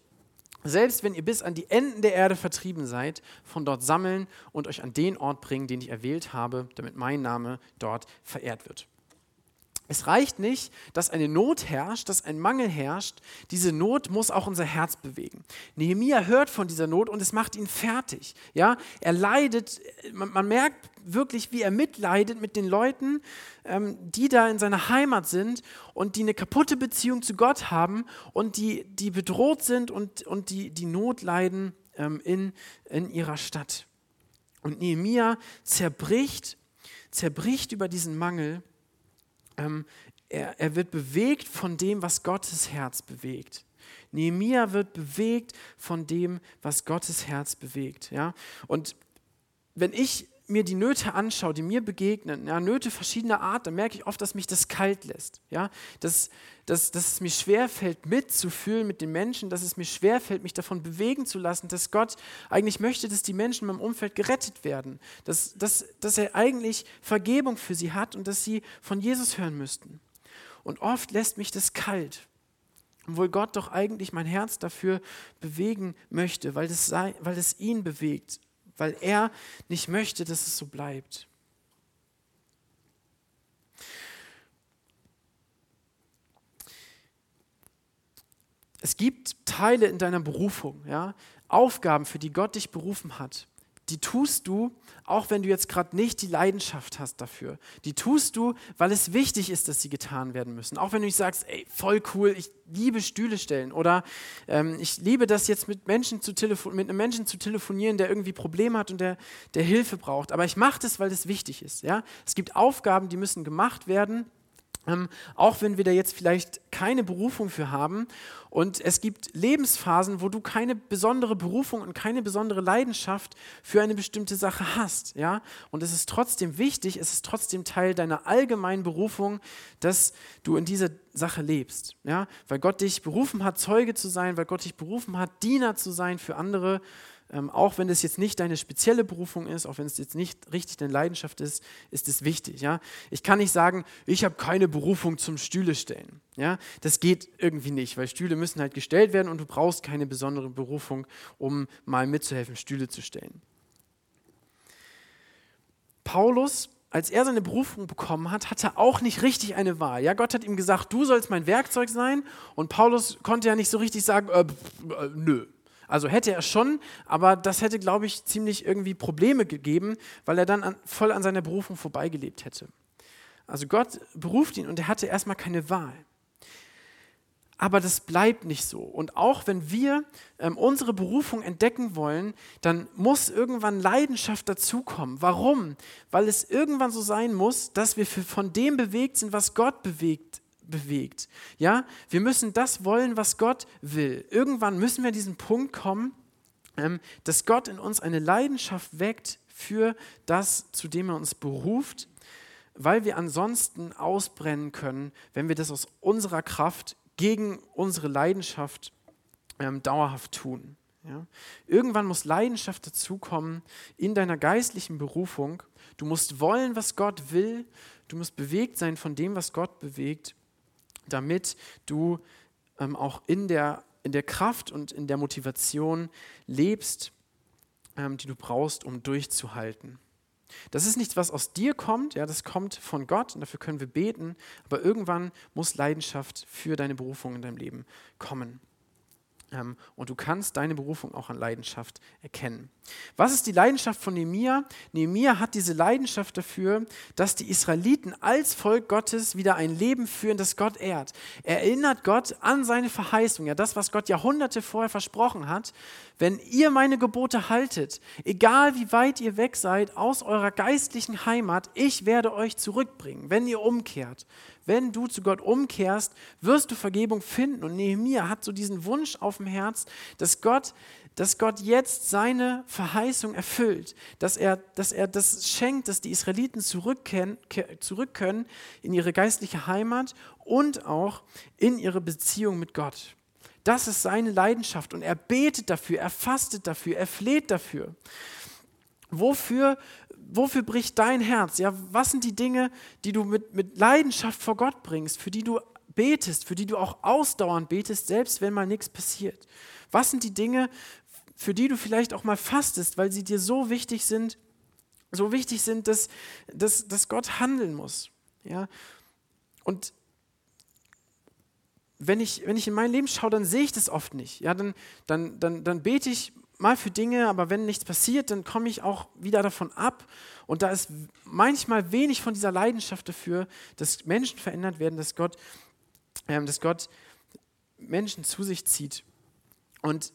selbst wenn ihr bis an die Enden der Erde vertrieben seid, von dort sammeln und euch an den Ort bringen, den ich erwählt habe, damit mein Name dort verehrt wird. Es reicht nicht, dass eine Not herrscht, dass ein Mangel herrscht. Diese Not muss auch unser Herz bewegen. Nehemia hört von dieser Not und es macht ihn fertig. Ja, er leidet. Man, man merkt wirklich, wie er mitleidet mit den Leuten, ähm, die da in seiner Heimat sind und die eine kaputte Beziehung zu Gott haben und die, die bedroht sind und, und die, die Not leiden ähm, in, in ihrer Stadt. Und Nehemia zerbricht, zerbricht über diesen Mangel ähm, er, er wird bewegt von dem, was Gottes Herz bewegt. Nehemia wird bewegt von dem, was Gottes Herz bewegt. Ja? Und wenn ich mir die Nöte anschaue, die mir begegnen, ja, Nöte verschiedener Art, dann merke ich oft, dass mich das kalt lässt. Ja? Dass, dass, dass es mir schwerfällt, mitzufühlen mit den Menschen, dass es mir schwerfällt, mich davon bewegen zu lassen, dass Gott eigentlich möchte, dass die Menschen in meinem Umfeld gerettet werden, dass, dass, dass er eigentlich Vergebung für sie hat und dass sie von Jesus hören müssten. Und oft lässt mich das kalt, obwohl Gott doch eigentlich mein Herz dafür bewegen möchte, weil es, weil es ihn bewegt weil er nicht möchte, dass es so bleibt. Es gibt Teile in deiner Berufung, ja, Aufgaben, für die Gott dich berufen hat, die tust du, auch wenn du jetzt gerade nicht die Leidenschaft hast dafür. Die tust du, weil es wichtig ist, dass sie getan werden müssen. Auch wenn du nicht sagst, ey, voll cool, ich liebe Stühle stellen oder ähm, ich liebe das jetzt mit, Menschen zu mit einem Menschen zu telefonieren, der irgendwie Probleme hat und der, der Hilfe braucht. Aber ich mache das, weil es wichtig ist. Ja? Es gibt Aufgaben, die müssen gemacht werden ähm, auch wenn wir da jetzt vielleicht keine Berufung für haben. Und es gibt Lebensphasen, wo du keine besondere Berufung und keine besondere Leidenschaft für eine bestimmte Sache hast. Ja? Und es ist trotzdem wichtig, es ist trotzdem Teil deiner allgemeinen Berufung, dass du in dieser Sache lebst. Ja? Weil Gott dich berufen hat, Zeuge zu sein, weil Gott dich berufen hat, Diener zu sein für andere ähm, auch wenn es jetzt nicht deine spezielle Berufung ist, auch wenn es jetzt nicht richtig deine Leidenschaft ist, ist es wichtig. Ja? Ich kann nicht sagen, ich habe keine Berufung zum Stühle stellen. Ja? Das geht irgendwie nicht, weil Stühle müssen halt gestellt werden und du brauchst keine besondere Berufung, um mal mitzuhelfen, Stühle zu stellen. Paulus als er seine Berufung bekommen hat, hatte er auch nicht richtig eine Wahl. Ja, Gott hat ihm gesagt, du sollst mein Werkzeug sein. Und Paulus konnte ja nicht so richtig sagen, äh, äh, nö, also hätte er schon, aber das hätte, glaube ich, ziemlich irgendwie Probleme gegeben, weil er dann an, voll an seiner Berufung vorbeigelebt hätte. Also Gott beruft ihn und er hatte erstmal keine Wahl. Aber das bleibt nicht so. Und auch wenn wir ähm, unsere Berufung entdecken wollen, dann muss irgendwann Leidenschaft dazukommen. Warum? Weil es irgendwann so sein muss, dass wir von dem bewegt sind, was Gott bewegt bewegt. Ja, wir müssen das wollen, was Gott will. Irgendwann müssen wir an diesen Punkt kommen, ähm, dass Gott in uns eine Leidenschaft weckt für das, zu dem er uns beruft, weil wir ansonsten ausbrennen können, wenn wir das aus unserer Kraft gegen unsere Leidenschaft ähm, dauerhaft tun. Ja? Irgendwann muss Leidenschaft dazukommen in deiner geistlichen Berufung. Du musst wollen, was Gott will. Du musst bewegt sein von dem, was Gott bewegt damit du ähm, auch in der, in der Kraft und in der Motivation lebst, ähm, die du brauchst, um durchzuhalten. Das ist nichts, was aus dir kommt, ja, das kommt von Gott und dafür können wir beten, aber irgendwann muss Leidenschaft für deine Berufung in deinem Leben kommen. Ähm, und du kannst deine Berufung auch an Leidenschaft erkennen. Was ist die Leidenschaft von Nehemia? Nehemia hat diese Leidenschaft dafür, dass die Israeliten als Volk Gottes wieder ein Leben führen, das Gott ehrt. Er erinnert Gott an seine Verheißung, ja, das, was Gott Jahrhunderte vorher versprochen hat. Wenn ihr meine Gebote haltet, egal wie weit ihr weg seid aus eurer geistlichen Heimat, ich werde euch zurückbringen, wenn ihr umkehrt. Wenn du zu Gott umkehrst, wirst du Vergebung finden. Und Nehemia hat so diesen Wunsch auf auf dem Herz, dass Gott, dass Gott jetzt seine Verheißung erfüllt, dass er, dass er das schenkt, dass die Israeliten zurück können in ihre geistliche Heimat und auch in ihre Beziehung mit Gott. Das ist seine Leidenschaft und er betet dafür, er fastet dafür, er fleht dafür. Wofür, wofür bricht dein Herz? Ja, was sind die Dinge, die du mit, mit Leidenschaft vor Gott bringst, für die du betest, für die du auch ausdauernd betest, selbst wenn mal nichts passiert? Was sind die Dinge, für die du vielleicht auch mal fastest, weil sie dir so wichtig sind, so wichtig sind, dass, dass, dass Gott handeln muss? Ja? Und wenn ich, wenn ich in mein Leben schaue, dann sehe ich das oft nicht. Ja, dann, dann, dann, dann bete ich mal für Dinge, aber wenn nichts passiert, dann komme ich auch wieder davon ab. Und da ist manchmal wenig von dieser Leidenschaft dafür, dass Menschen verändert werden, dass Gott, dass Gott Menschen zu sich zieht. Und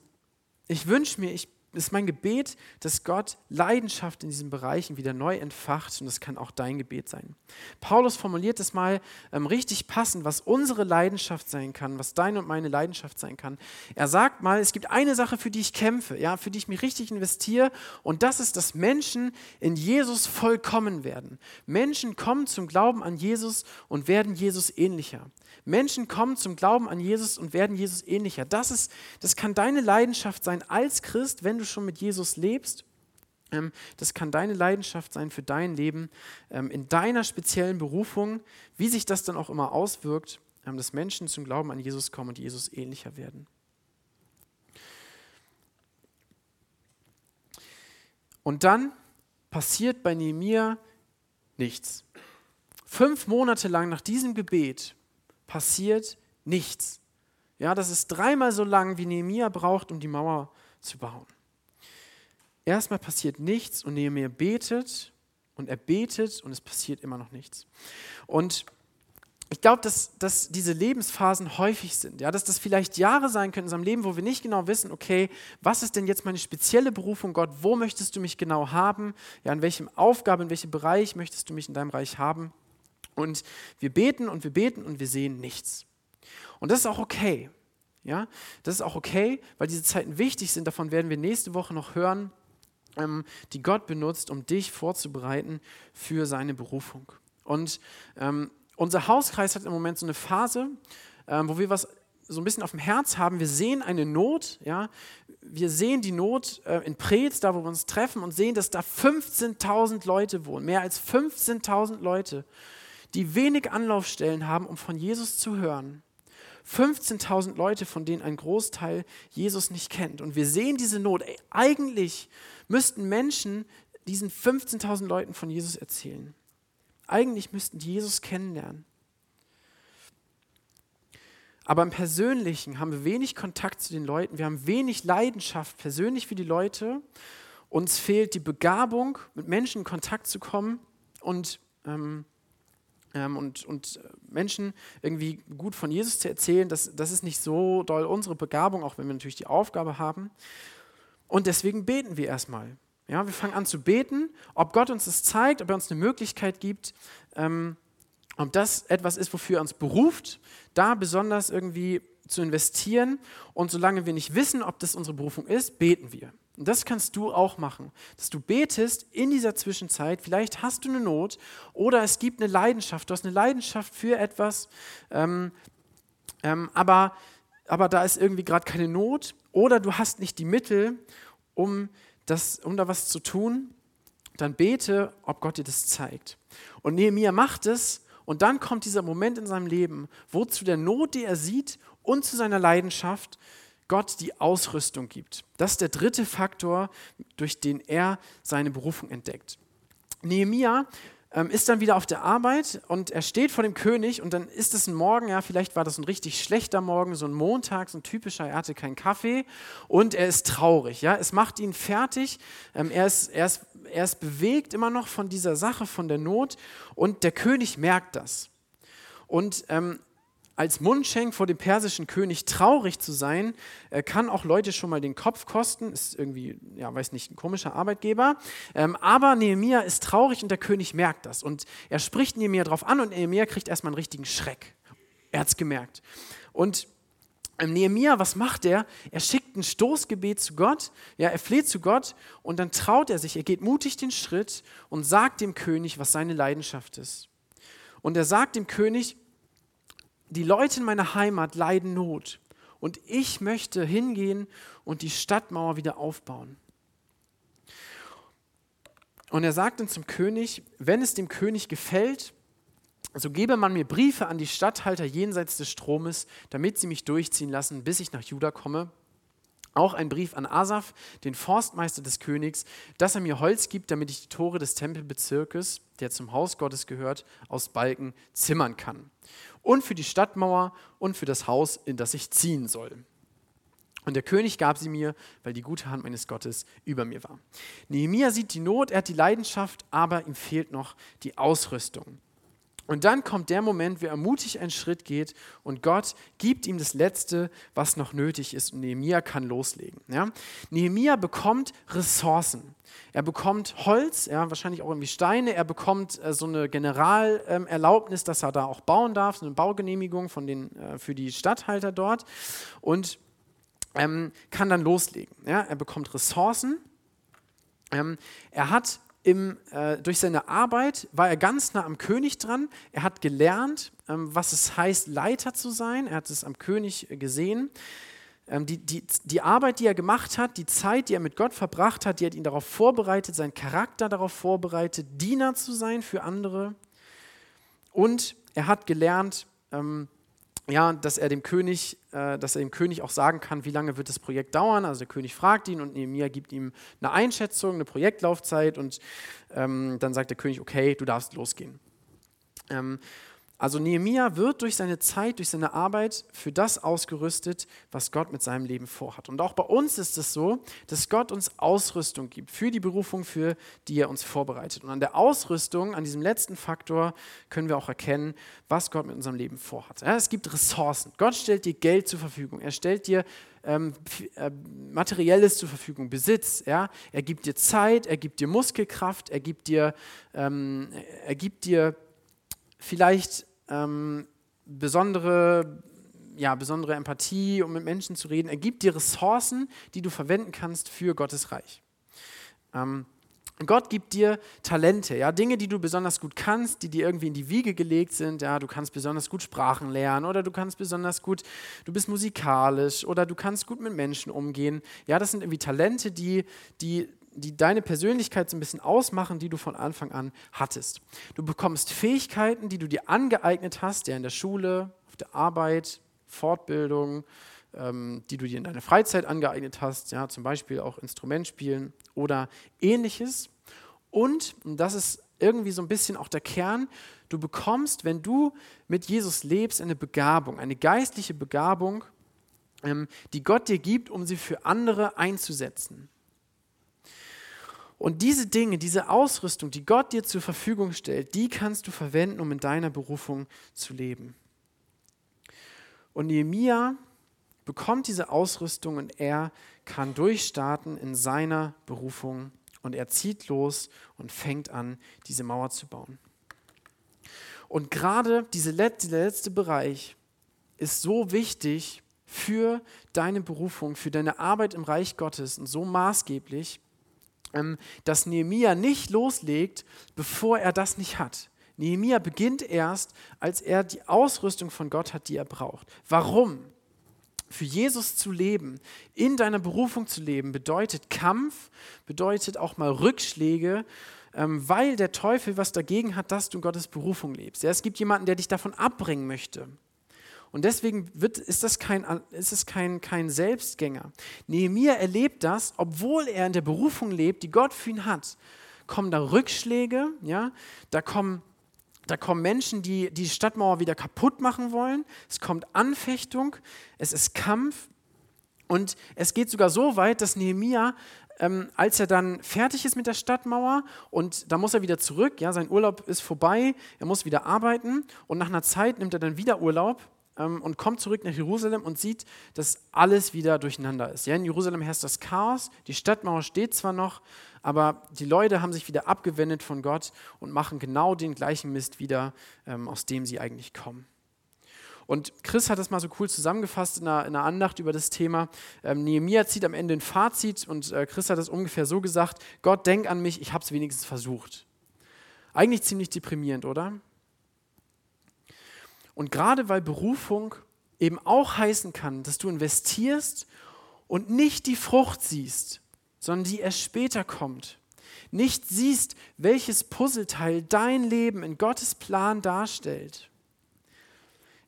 ich wünsche mir, ich ist mein Gebet, dass Gott Leidenschaft in diesen Bereichen wieder neu entfacht und das kann auch dein Gebet sein. Paulus formuliert es mal ähm, richtig passend, was unsere Leidenschaft sein kann, was deine und meine Leidenschaft sein kann. Er sagt mal, es gibt eine Sache, für die ich kämpfe, ja, für die ich mich richtig investiere und das ist, dass Menschen in Jesus vollkommen werden. Menschen kommen zum Glauben an Jesus und werden Jesus ähnlicher. Menschen kommen zum Glauben an Jesus und werden Jesus ähnlicher. Das, ist, das kann deine Leidenschaft sein als Christ, wenn du schon mit Jesus lebst. Ähm, das kann deine Leidenschaft sein für dein Leben, ähm, in deiner speziellen Berufung, wie sich das dann auch immer auswirkt, ähm, dass Menschen zum Glauben an Jesus kommen und Jesus ähnlicher werden. Und dann passiert bei Nehemiah nichts. Fünf Monate lang nach diesem Gebet passiert nichts. Ja, das ist dreimal so lang, wie Nehemiah braucht, um die Mauer zu bauen. Erstmal passiert nichts und Nehemiah betet und er betet und es passiert immer noch nichts. Und ich glaube, dass, dass diese Lebensphasen häufig sind, ja, dass das vielleicht Jahre sein können in unserem Leben, wo wir nicht genau wissen, okay, was ist denn jetzt meine spezielle Berufung, Gott, wo möchtest du mich genau haben, ja, in welchem Aufgabe, in welchem Bereich möchtest du mich in deinem Reich haben. Und wir beten und wir beten und wir sehen nichts. Und das ist auch okay. Ja, das ist auch okay, weil diese Zeiten wichtig sind. Davon werden wir nächste Woche noch hören, ähm, die Gott benutzt, um dich vorzubereiten für seine Berufung. Und ähm, unser Hauskreis hat im Moment so eine Phase, ähm, wo wir was so ein bisschen auf dem Herz haben. Wir sehen eine Not, ja. Wir sehen die Not äh, in Preetz, da wo wir uns treffen, und sehen, dass da 15.000 Leute wohnen, mehr als 15.000 Leute die wenig Anlaufstellen haben, um von Jesus zu hören. 15.000 Leute, von denen ein Großteil Jesus nicht kennt. Und wir sehen diese Not. Ey, eigentlich müssten Menschen diesen 15.000 Leuten von Jesus erzählen. Eigentlich müssten die Jesus kennenlernen. Aber im Persönlichen haben wir wenig Kontakt zu den Leuten, wir haben wenig Leidenschaft persönlich für die Leute. Uns fehlt die Begabung, mit Menschen in Kontakt zu kommen und ähm, ähm, und, und Menschen irgendwie gut von Jesus zu erzählen, das, das ist nicht so doll unsere Begabung, auch wenn wir natürlich die Aufgabe haben. Und deswegen beten wir erstmal. Ja, wir fangen an zu beten, ob Gott uns das zeigt, ob er uns eine Möglichkeit gibt, ähm, ob das etwas ist, wofür er uns beruft, da besonders irgendwie zu investieren. Und solange wir nicht wissen, ob das unsere Berufung ist, beten wir. Und das kannst du auch machen, dass du betest in dieser Zwischenzeit. Vielleicht hast du eine Not oder es gibt eine Leidenschaft. Du hast eine Leidenschaft für etwas, ähm, ähm, aber, aber da ist irgendwie gerade keine Not oder du hast nicht die Mittel, um, das, um da was zu tun. Dann bete, ob Gott dir das zeigt. Und Nehemiah macht es und dann kommt dieser Moment in seinem Leben, wo zu der Not, die er sieht und zu seiner Leidenschaft Gott die Ausrüstung gibt. Das ist der dritte Faktor, durch den er seine Berufung entdeckt. Nehemia ähm, ist dann wieder auf der Arbeit und er steht vor dem König und dann ist es ein Morgen, ja, vielleicht war das ein richtig schlechter Morgen, so ein Montag, so ein typischer, er hatte keinen Kaffee und er ist traurig, ja, es macht ihn fertig, ähm, er, ist, er, ist, er ist bewegt immer noch von dieser Sache, von der Not und der König merkt das. Und ähm, als Mundschenk vor dem persischen König traurig zu sein, äh, kann auch Leute schon mal den Kopf kosten. Ist irgendwie, ja, weiß nicht, ein komischer Arbeitgeber. Ähm, aber Nehemia ist traurig und der König merkt das. Und er spricht Nehemia drauf an und Nehemia kriegt erstmal einen richtigen Schreck. Er hat es gemerkt. Und ähm, Nehemia, was macht er? Er schickt ein Stoßgebet zu Gott, ja, er fleht zu Gott und dann traut er sich, er geht mutig den Schritt und sagt dem König, was seine Leidenschaft ist. Und er sagt dem König, die Leute in meiner Heimat leiden Not und ich möchte hingehen und die Stadtmauer wieder aufbauen. Und er sagt dann zum König, wenn es dem König gefällt, so gebe man mir Briefe an die Statthalter jenseits des Stromes, damit sie mich durchziehen lassen, bis ich nach Juda komme. Auch ein Brief an Asaf, den Forstmeister des Königs, dass er mir Holz gibt, damit ich die Tore des Tempelbezirkes, der zum Haus Gottes gehört, aus Balken zimmern kann. Und für die Stadtmauer und für das Haus, in das ich ziehen soll. Und der König gab sie mir, weil die gute Hand meines Gottes über mir war. Nehemia sieht die Not, er hat die Leidenschaft, aber ihm fehlt noch die Ausrüstung. Und dann kommt der Moment, wo er mutig einen Schritt geht und Gott gibt ihm das Letzte, was noch nötig ist und Nehemia kann loslegen. Ja? Nehemia bekommt Ressourcen. Er bekommt Holz, ja, wahrscheinlich auch irgendwie Steine. Er bekommt äh, so eine Generalerlaubnis, dass er da auch bauen darf, so eine Baugenehmigung von den, äh, für die Stadthalter dort und ähm, kann dann loslegen. Ja? Er bekommt Ressourcen. Ähm, er hat im, äh, durch seine Arbeit war er ganz nah am König dran. Er hat gelernt, ähm, was es heißt, Leiter zu sein. Er hat es am König gesehen. Ähm, die, die, die Arbeit, die er gemacht hat, die Zeit, die er mit Gott verbracht hat, die hat ihn darauf vorbereitet, seinen Charakter darauf vorbereitet, Diener zu sein für andere. Und er hat gelernt, ähm, ja, dass er dem König, äh, dass er dem König auch sagen kann, wie lange wird das Projekt dauern. Also der König fragt ihn und Nehemiah gibt ihm eine Einschätzung, eine Projektlaufzeit und ähm, dann sagt der König, okay, du darfst losgehen. Ähm, also Nehemia wird durch seine Zeit, durch seine Arbeit für das ausgerüstet, was Gott mit seinem Leben vorhat. Und auch bei uns ist es so, dass Gott uns Ausrüstung gibt für die Berufung, für die er uns vorbereitet. Und an der Ausrüstung, an diesem letzten Faktor, können wir auch erkennen, was Gott mit unserem Leben vorhat. Ja, es gibt Ressourcen. Gott stellt dir Geld zur Verfügung. Er stellt dir ähm, äh, Materielles zur Verfügung, Besitz. Ja? Er gibt dir Zeit, er gibt dir Muskelkraft, er gibt dir, ähm, er gibt dir vielleicht ähm, besondere, ja, besondere Empathie, um mit Menschen zu reden. Er gibt dir Ressourcen, die du verwenden kannst für Gottes Reich. Ähm, Gott gibt dir Talente, ja, Dinge, die du besonders gut kannst, die dir irgendwie in die Wiege gelegt sind. Ja, du kannst besonders gut Sprachen lernen oder du kannst besonders gut, du bist musikalisch oder du kannst gut mit Menschen umgehen. Ja, das sind irgendwie Talente, die, die die deine Persönlichkeit so ein bisschen ausmachen, die du von Anfang an hattest. Du bekommst Fähigkeiten, die du dir angeeignet hast, ja in der Schule, auf der Arbeit, Fortbildung, ähm, die du dir in deiner Freizeit angeeignet hast, ja, zum Beispiel auch Instrument spielen oder ähnliches. Und, und das ist irgendwie so ein bisschen auch der Kern, du bekommst, wenn du mit Jesus lebst, eine Begabung, eine geistliche Begabung, ähm, die Gott dir gibt, um sie für andere einzusetzen. Und diese Dinge, diese Ausrüstung, die Gott dir zur Verfügung stellt, die kannst du verwenden, um in deiner Berufung zu leben. Und Nehemia bekommt diese Ausrüstung und er kann durchstarten in seiner Berufung und er zieht los und fängt an, diese Mauer zu bauen. Und gerade dieser letzte Bereich ist so wichtig für deine Berufung, für deine Arbeit im Reich Gottes und so maßgeblich, dass Nehemia nicht loslegt, bevor er das nicht hat. Nehemia beginnt erst, als er die Ausrüstung von Gott hat, die er braucht. Warum? Für Jesus zu leben, in deiner Berufung zu leben, bedeutet Kampf, bedeutet auch mal Rückschläge, ähm, weil der Teufel was dagegen hat, dass du in Gottes Berufung lebst. es gibt jemanden, der dich davon abbringen möchte. Und deswegen wird, ist das, kein, ist es kein, kein Selbstgänger. Nehemiah erlebt das, obwohl er in der Berufung lebt, die Gott für ihn hat. Kommen da Rückschläge, ja? da, kommen, da kommen Menschen, die die Stadtmauer wieder kaputt machen wollen. Es kommt Anfechtung, es ist Kampf. Und es geht sogar so weit, dass Nehemiah ähm, als er dann fertig ist mit der Stadtmauer und da muss er wieder zurück, ja, sein Urlaub ist vorbei, er muss wieder arbeiten und nach einer Zeit nimmt er dann wieder Urlaub und kommt zurück nach Jerusalem und sieht, dass alles wieder durcheinander ist. Ja, in Jerusalem herrscht das Chaos, die Stadtmauer steht zwar noch, aber die Leute haben sich wieder abgewendet von Gott und machen genau den gleichen Mist wieder, ähm, aus dem sie eigentlich kommen. Und Chris hat das mal so cool zusammengefasst in einer, in einer Andacht über das Thema. Ähm, Nehemiah zieht am Ende ein Fazit und äh, Chris hat das ungefähr so gesagt: Gott, denk an mich, ich habe es wenigstens versucht. Eigentlich ziemlich deprimierend, oder? Und gerade weil Berufung eben auch heißen kann, dass du investierst und nicht die Frucht siehst, sondern die erst später kommt. Nicht siehst, welches Puzzleteil dein Leben in Gottes Plan darstellt,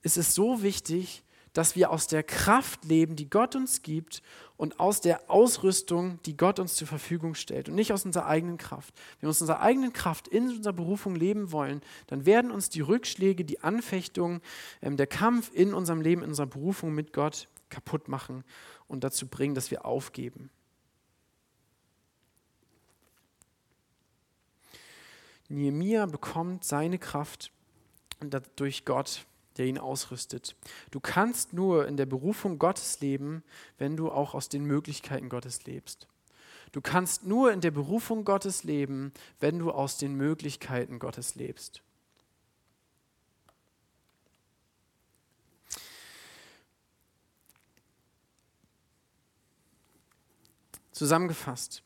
ist es so wichtig, dass wir aus der Kraft leben, die Gott uns gibt und aus der Ausrüstung, die Gott uns zur Verfügung stellt und nicht aus unserer eigenen Kraft. Wenn wir aus unserer eigenen Kraft in unserer Berufung leben wollen, dann werden uns die Rückschläge, die Anfechtungen, ähm, der Kampf in unserem Leben, in unserer Berufung mit Gott kaputt machen und dazu bringen, dass wir aufgeben. Nehemiah bekommt seine Kraft durch Gott der ihn ausrüstet. Du kannst nur in der Berufung Gottes leben, wenn du auch aus den Möglichkeiten Gottes lebst. Du kannst nur in der Berufung Gottes leben, wenn du aus den Möglichkeiten Gottes lebst. Zusammengefasst,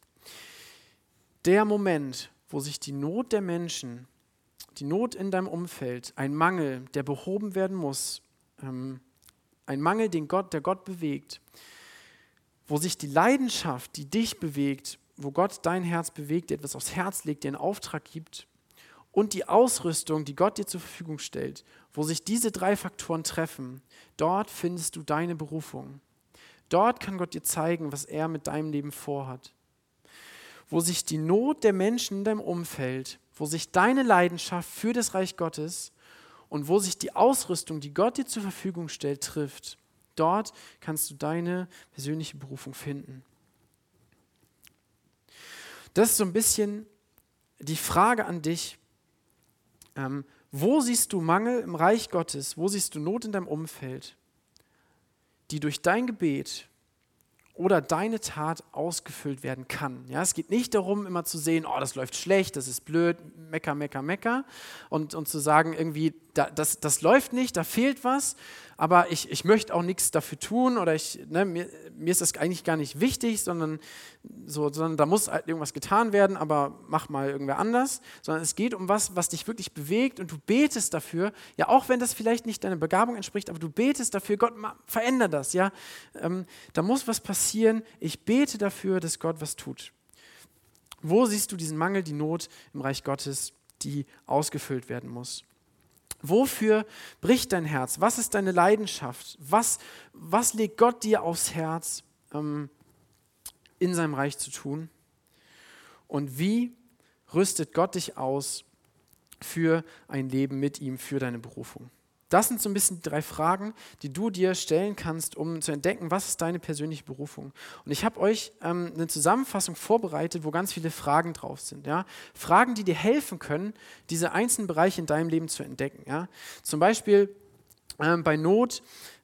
der Moment, wo sich die Not der Menschen die Not in deinem Umfeld, ein Mangel, der behoben werden muss, ähm, ein Mangel, den Gott, der Gott bewegt, wo sich die Leidenschaft, die dich bewegt, wo Gott dein Herz bewegt, dir etwas aufs Herz legt, dir einen Auftrag gibt und die Ausrüstung, die Gott dir zur Verfügung stellt, wo sich diese drei Faktoren treffen, dort findest du deine Berufung. Dort kann Gott dir zeigen, was er mit deinem Leben vorhat. Wo sich die Not der Menschen in deinem Umfeld wo sich deine Leidenschaft für das Reich Gottes und wo sich die Ausrüstung, die Gott dir zur Verfügung stellt, trifft. Dort kannst du deine persönliche Berufung finden. Das ist so ein bisschen die Frage an dich. Ähm, wo siehst du Mangel im Reich Gottes? Wo siehst du Not in deinem Umfeld, die durch dein Gebet oder deine Tat ausgefüllt werden kann. Ja, es geht nicht darum, immer zu sehen, oh, das läuft schlecht, das ist blöd, mecker, mecker, mecker und, und zu sagen, irgendwie, da, das, das läuft nicht, da fehlt was, aber ich, ich möchte auch nichts dafür tun oder ich, ne, mir, mir ist das eigentlich gar nicht wichtig, sondern, so, sondern da muss halt irgendwas getan werden, aber mach mal irgendwer anders, sondern es geht um was, was dich wirklich bewegt und du betest dafür, ja, auch wenn das vielleicht nicht deiner Begabung entspricht, aber du betest dafür, Gott, veränder das, ja, ähm, da muss was passieren, ich bete dafür, dass Gott was tut. Wo siehst du diesen Mangel, die Not im Reich Gottes, die ausgefüllt werden muss? Wofür bricht dein Herz? Was ist deine Leidenschaft? Was, was legt Gott dir aufs Herz, ähm, in seinem Reich zu tun? Und wie rüstet Gott dich aus für ein Leben mit ihm, für deine Berufung? Das sind so ein bisschen die drei Fragen, die du dir stellen kannst, um zu entdecken, was ist deine persönliche Berufung. Und ich habe euch ähm, eine Zusammenfassung vorbereitet, wo ganz viele Fragen drauf sind. Ja? Fragen, die dir helfen können, diese einzelnen Bereiche in deinem Leben zu entdecken. Ja? Zum Beispiel ähm, bei Not,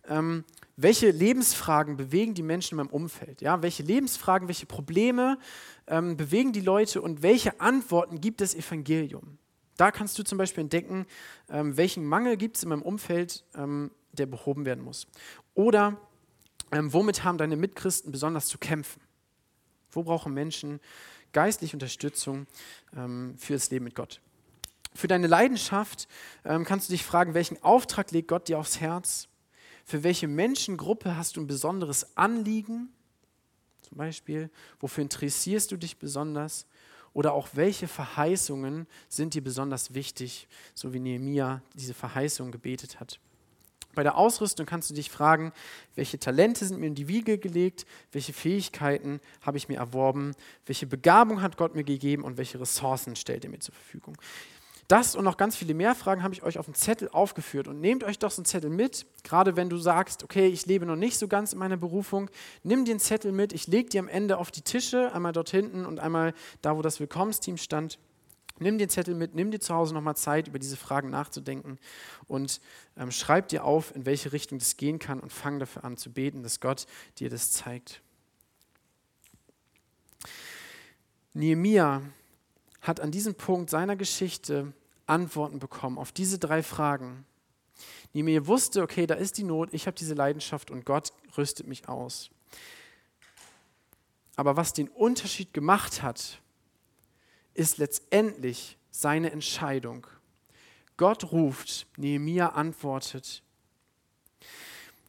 ähm, welche Lebensfragen bewegen die Menschen in meinem Umfeld? Ja? Welche Lebensfragen, welche Probleme ähm, bewegen die Leute und welche Antworten gibt das Evangelium? Da kannst du zum Beispiel entdecken, ähm, welchen Mangel gibt es in meinem Umfeld, ähm, der behoben werden muss. Oder ähm, womit haben deine Mitchristen besonders zu kämpfen? Wo brauchen Menschen geistliche Unterstützung ähm, für das Leben mit Gott? Für deine Leidenschaft ähm, kannst du dich fragen, welchen Auftrag legt Gott dir aufs Herz? Für welche Menschengruppe hast du ein besonderes Anliegen? Zum Beispiel, wofür interessierst du dich besonders? Oder auch welche Verheißungen sind dir besonders wichtig, so wie Nehemia diese Verheißung gebetet hat. Bei der Ausrüstung kannst du dich fragen, welche Talente sind mir in die Wiege gelegt, welche Fähigkeiten habe ich mir erworben, welche Begabung hat Gott mir gegeben und welche Ressourcen stellt er mir zur Verfügung. Das und noch ganz viele mehr Fragen habe ich euch auf dem Zettel aufgeführt. Und nehmt euch doch so einen Zettel mit, gerade wenn du sagst, okay, ich lebe noch nicht so ganz in meiner Berufung. Nimm den Zettel mit, ich lege dir am Ende auf die Tische, einmal dort hinten und einmal da, wo das Willkommensteam stand. Nimm den Zettel mit, nimm dir zu Hause nochmal Zeit, über diese Fragen nachzudenken und ähm, schreib dir auf, in welche Richtung das gehen kann und fang dafür an zu beten, dass Gott dir das zeigt. Nehemiah hat an diesem Punkt seiner Geschichte Antworten bekommen auf diese drei Fragen, Nehemiah wusste, okay, da ist die Not, ich habe diese Leidenschaft und Gott rüstet mich aus. Aber was den Unterschied gemacht hat, ist letztendlich seine Entscheidung. Gott ruft, Nehemia antwortet.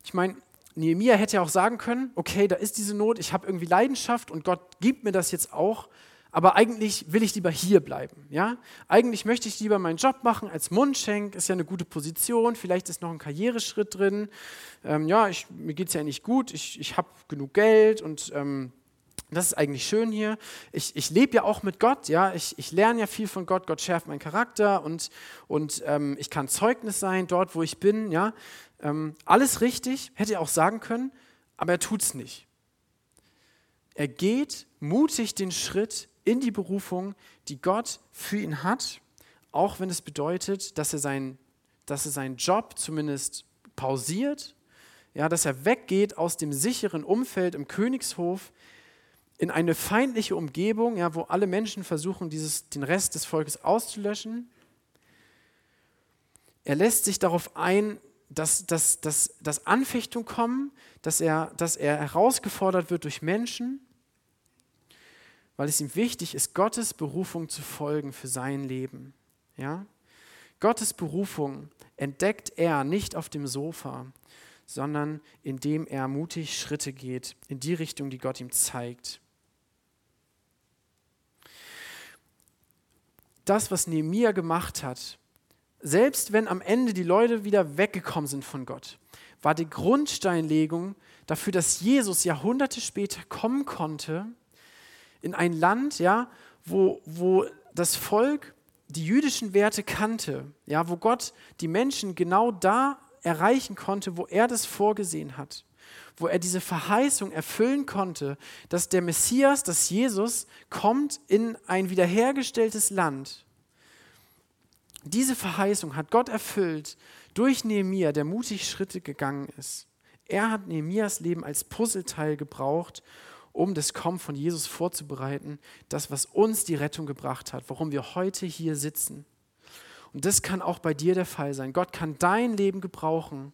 Ich meine, Nehemia hätte ja auch sagen können, okay, da ist diese Not, ich habe irgendwie Leidenschaft und Gott gibt mir das jetzt auch, aber eigentlich will ich lieber hier bleiben. Ja? Eigentlich möchte ich lieber meinen Job machen als Mundschenk, ist ja eine gute Position, vielleicht ist noch ein Karriereschritt drin. Ähm, ja, ich, mir geht es ja nicht gut, ich, ich habe genug Geld und ähm, das ist eigentlich schön hier. Ich, ich lebe ja auch mit Gott, ja. Ich, ich lerne ja viel von Gott. Gott schärft meinen Charakter und, und ähm, ich kann Zeugnis sein dort, wo ich bin, ja. Ähm, alles richtig, hätte er auch sagen können, aber er tut es nicht. Er geht mutig den Schritt in die Berufung, die Gott für ihn hat, auch wenn es bedeutet, dass er, sein, dass er seinen Job zumindest pausiert, ja, dass er weggeht aus dem sicheren Umfeld im Königshof in eine feindliche Umgebung, ja, wo alle Menschen versuchen, dieses, den Rest des Volkes auszulöschen. Er lässt sich darauf ein, dass, dass, dass, dass Anfechtung kommen, dass er, dass er herausgefordert wird durch Menschen weil es ihm wichtig ist, Gottes Berufung zu folgen für sein Leben. Ja? Gottes Berufung entdeckt er nicht auf dem Sofa, sondern indem er mutig Schritte geht in die Richtung, die Gott ihm zeigt. Das, was Nehemiah gemacht hat, selbst wenn am Ende die Leute wieder weggekommen sind von Gott, war die Grundsteinlegung dafür, dass Jesus Jahrhunderte später kommen konnte in ein Land, ja, wo, wo das Volk die jüdischen Werte kannte, ja, wo Gott die Menschen genau da erreichen konnte, wo er das vorgesehen hat, wo er diese Verheißung erfüllen konnte, dass der Messias, dass Jesus kommt in ein wiederhergestelltes Land. Diese Verheißung hat Gott erfüllt durch Nehemia, der mutig Schritte gegangen ist. Er hat Nehemias Leben als Puzzleteil gebraucht, um das Kommen von Jesus vorzubereiten, das, was uns die Rettung gebracht hat, warum wir heute hier sitzen. Und das kann auch bei dir der Fall sein. Gott kann dein Leben gebrauchen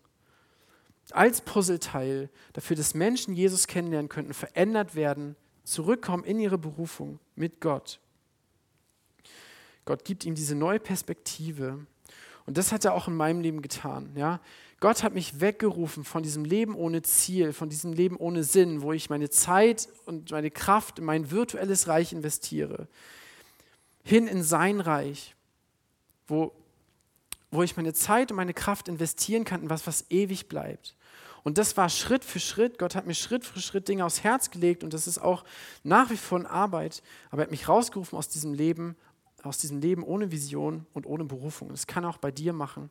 als Puzzleteil dafür, dass Menschen Jesus kennenlernen könnten, verändert werden, zurückkommen in ihre Berufung mit Gott. Gott gibt ihm diese neue Perspektive. Und das hat er auch in meinem Leben getan. Ja? Gott hat mich weggerufen von diesem Leben ohne Ziel, von diesem Leben ohne Sinn, wo ich meine Zeit und meine Kraft in mein virtuelles Reich investiere, hin in sein Reich, wo, wo ich meine Zeit und meine Kraft investieren kann in was, was ewig bleibt. Und das war Schritt für Schritt. Gott hat mir Schritt für Schritt Dinge aufs Herz gelegt und das ist auch nach wie vor eine Arbeit. Aber er hat mich rausgerufen aus diesem Leben, aus diesem Leben ohne Vision und ohne Berufung. Das kann er auch bei dir machen.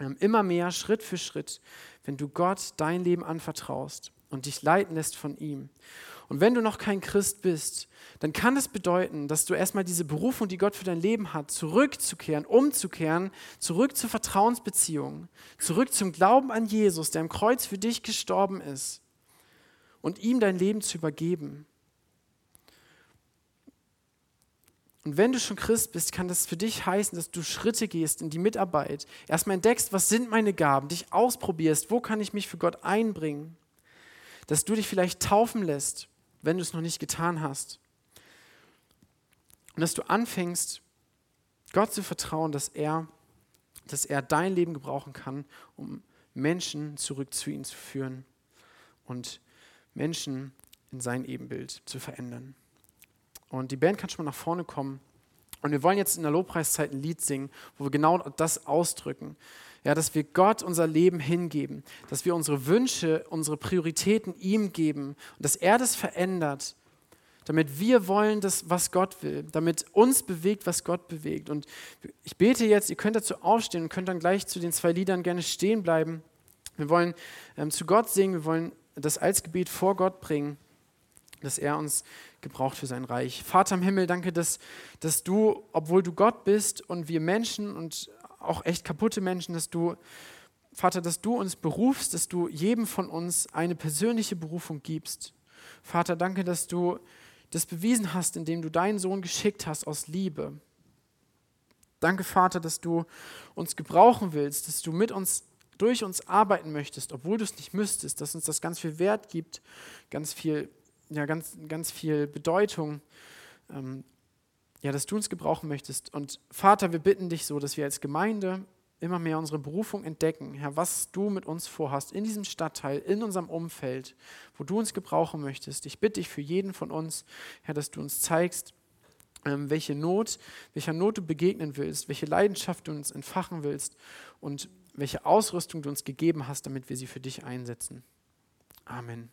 Ähm, immer mehr, Schritt für Schritt, wenn du Gott dein Leben anvertraust und dich leiten lässt von ihm. Und wenn du noch kein Christ bist, dann kann es bedeuten, dass du erstmal diese Berufung, die Gott für dein Leben hat, zurückzukehren, umzukehren, zurück zur Vertrauensbeziehung, zurück zum Glauben an Jesus, der am Kreuz für dich gestorben ist und ihm dein Leben zu übergeben. Und wenn du schon Christ bist, kann das für dich heißen, dass du Schritte gehst in die Mitarbeit. Erstmal entdeckst, was sind meine Gaben, dich ausprobierst, wo kann ich mich für Gott einbringen. Dass du dich vielleicht taufen lässt, wenn du es noch nicht getan hast. Und dass du anfängst, Gott zu vertrauen, dass er, dass er dein Leben gebrauchen kann, um Menschen zurück zu ihm zu führen und Menschen in sein Ebenbild zu verändern. Und die Band kann schon mal nach vorne kommen. Und wir wollen jetzt in der Lobpreiszeit ein Lied singen, wo wir genau das ausdrücken. Ja, dass wir Gott unser Leben hingeben, dass wir unsere Wünsche, unsere Prioritäten ihm geben und dass er das verändert, damit wir wollen, das, was Gott will, damit uns bewegt, was Gott bewegt. Und ich bete jetzt, ihr könnt dazu aufstehen und könnt dann gleich zu den zwei Liedern gerne stehen bleiben. Wir wollen ähm, zu Gott singen, wir wollen das als Gebet vor Gott bringen, dass er uns gebraucht für sein Reich. Vater im Himmel, danke, dass, dass du, obwohl du Gott bist und wir Menschen und auch echt kaputte Menschen, dass du, Vater, dass du uns berufst, dass du jedem von uns eine persönliche Berufung gibst. Vater, danke, dass du das bewiesen hast, indem du deinen Sohn geschickt hast aus Liebe. Danke, Vater, dass du uns gebrauchen willst, dass du mit uns durch uns arbeiten möchtest, obwohl du es nicht müsstest, dass uns das ganz viel Wert gibt, ganz viel, ja, ganz, ganz viel Bedeutung, ähm, ja, dass du uns gebrauchen möchtest. Und Vater, wir bitten dich so, dass wir als Gemeinde immer mehr unsere Berufung entdecken, Herr, was du mit uns vorhast, in diesem Stadtteil, in unserem Umfeld, wo du uns gebrauchen möchtest. Ich bitte dich für jeden von uns, Herr, dass du uns zeigst, ähm, welche Not, welcher Not du begegnen willst, welche Leidenschaft du uns entfachen willst und welche Ausrüstung du uns gegeben hast, damit wir sie für dich einsetzen. Amen.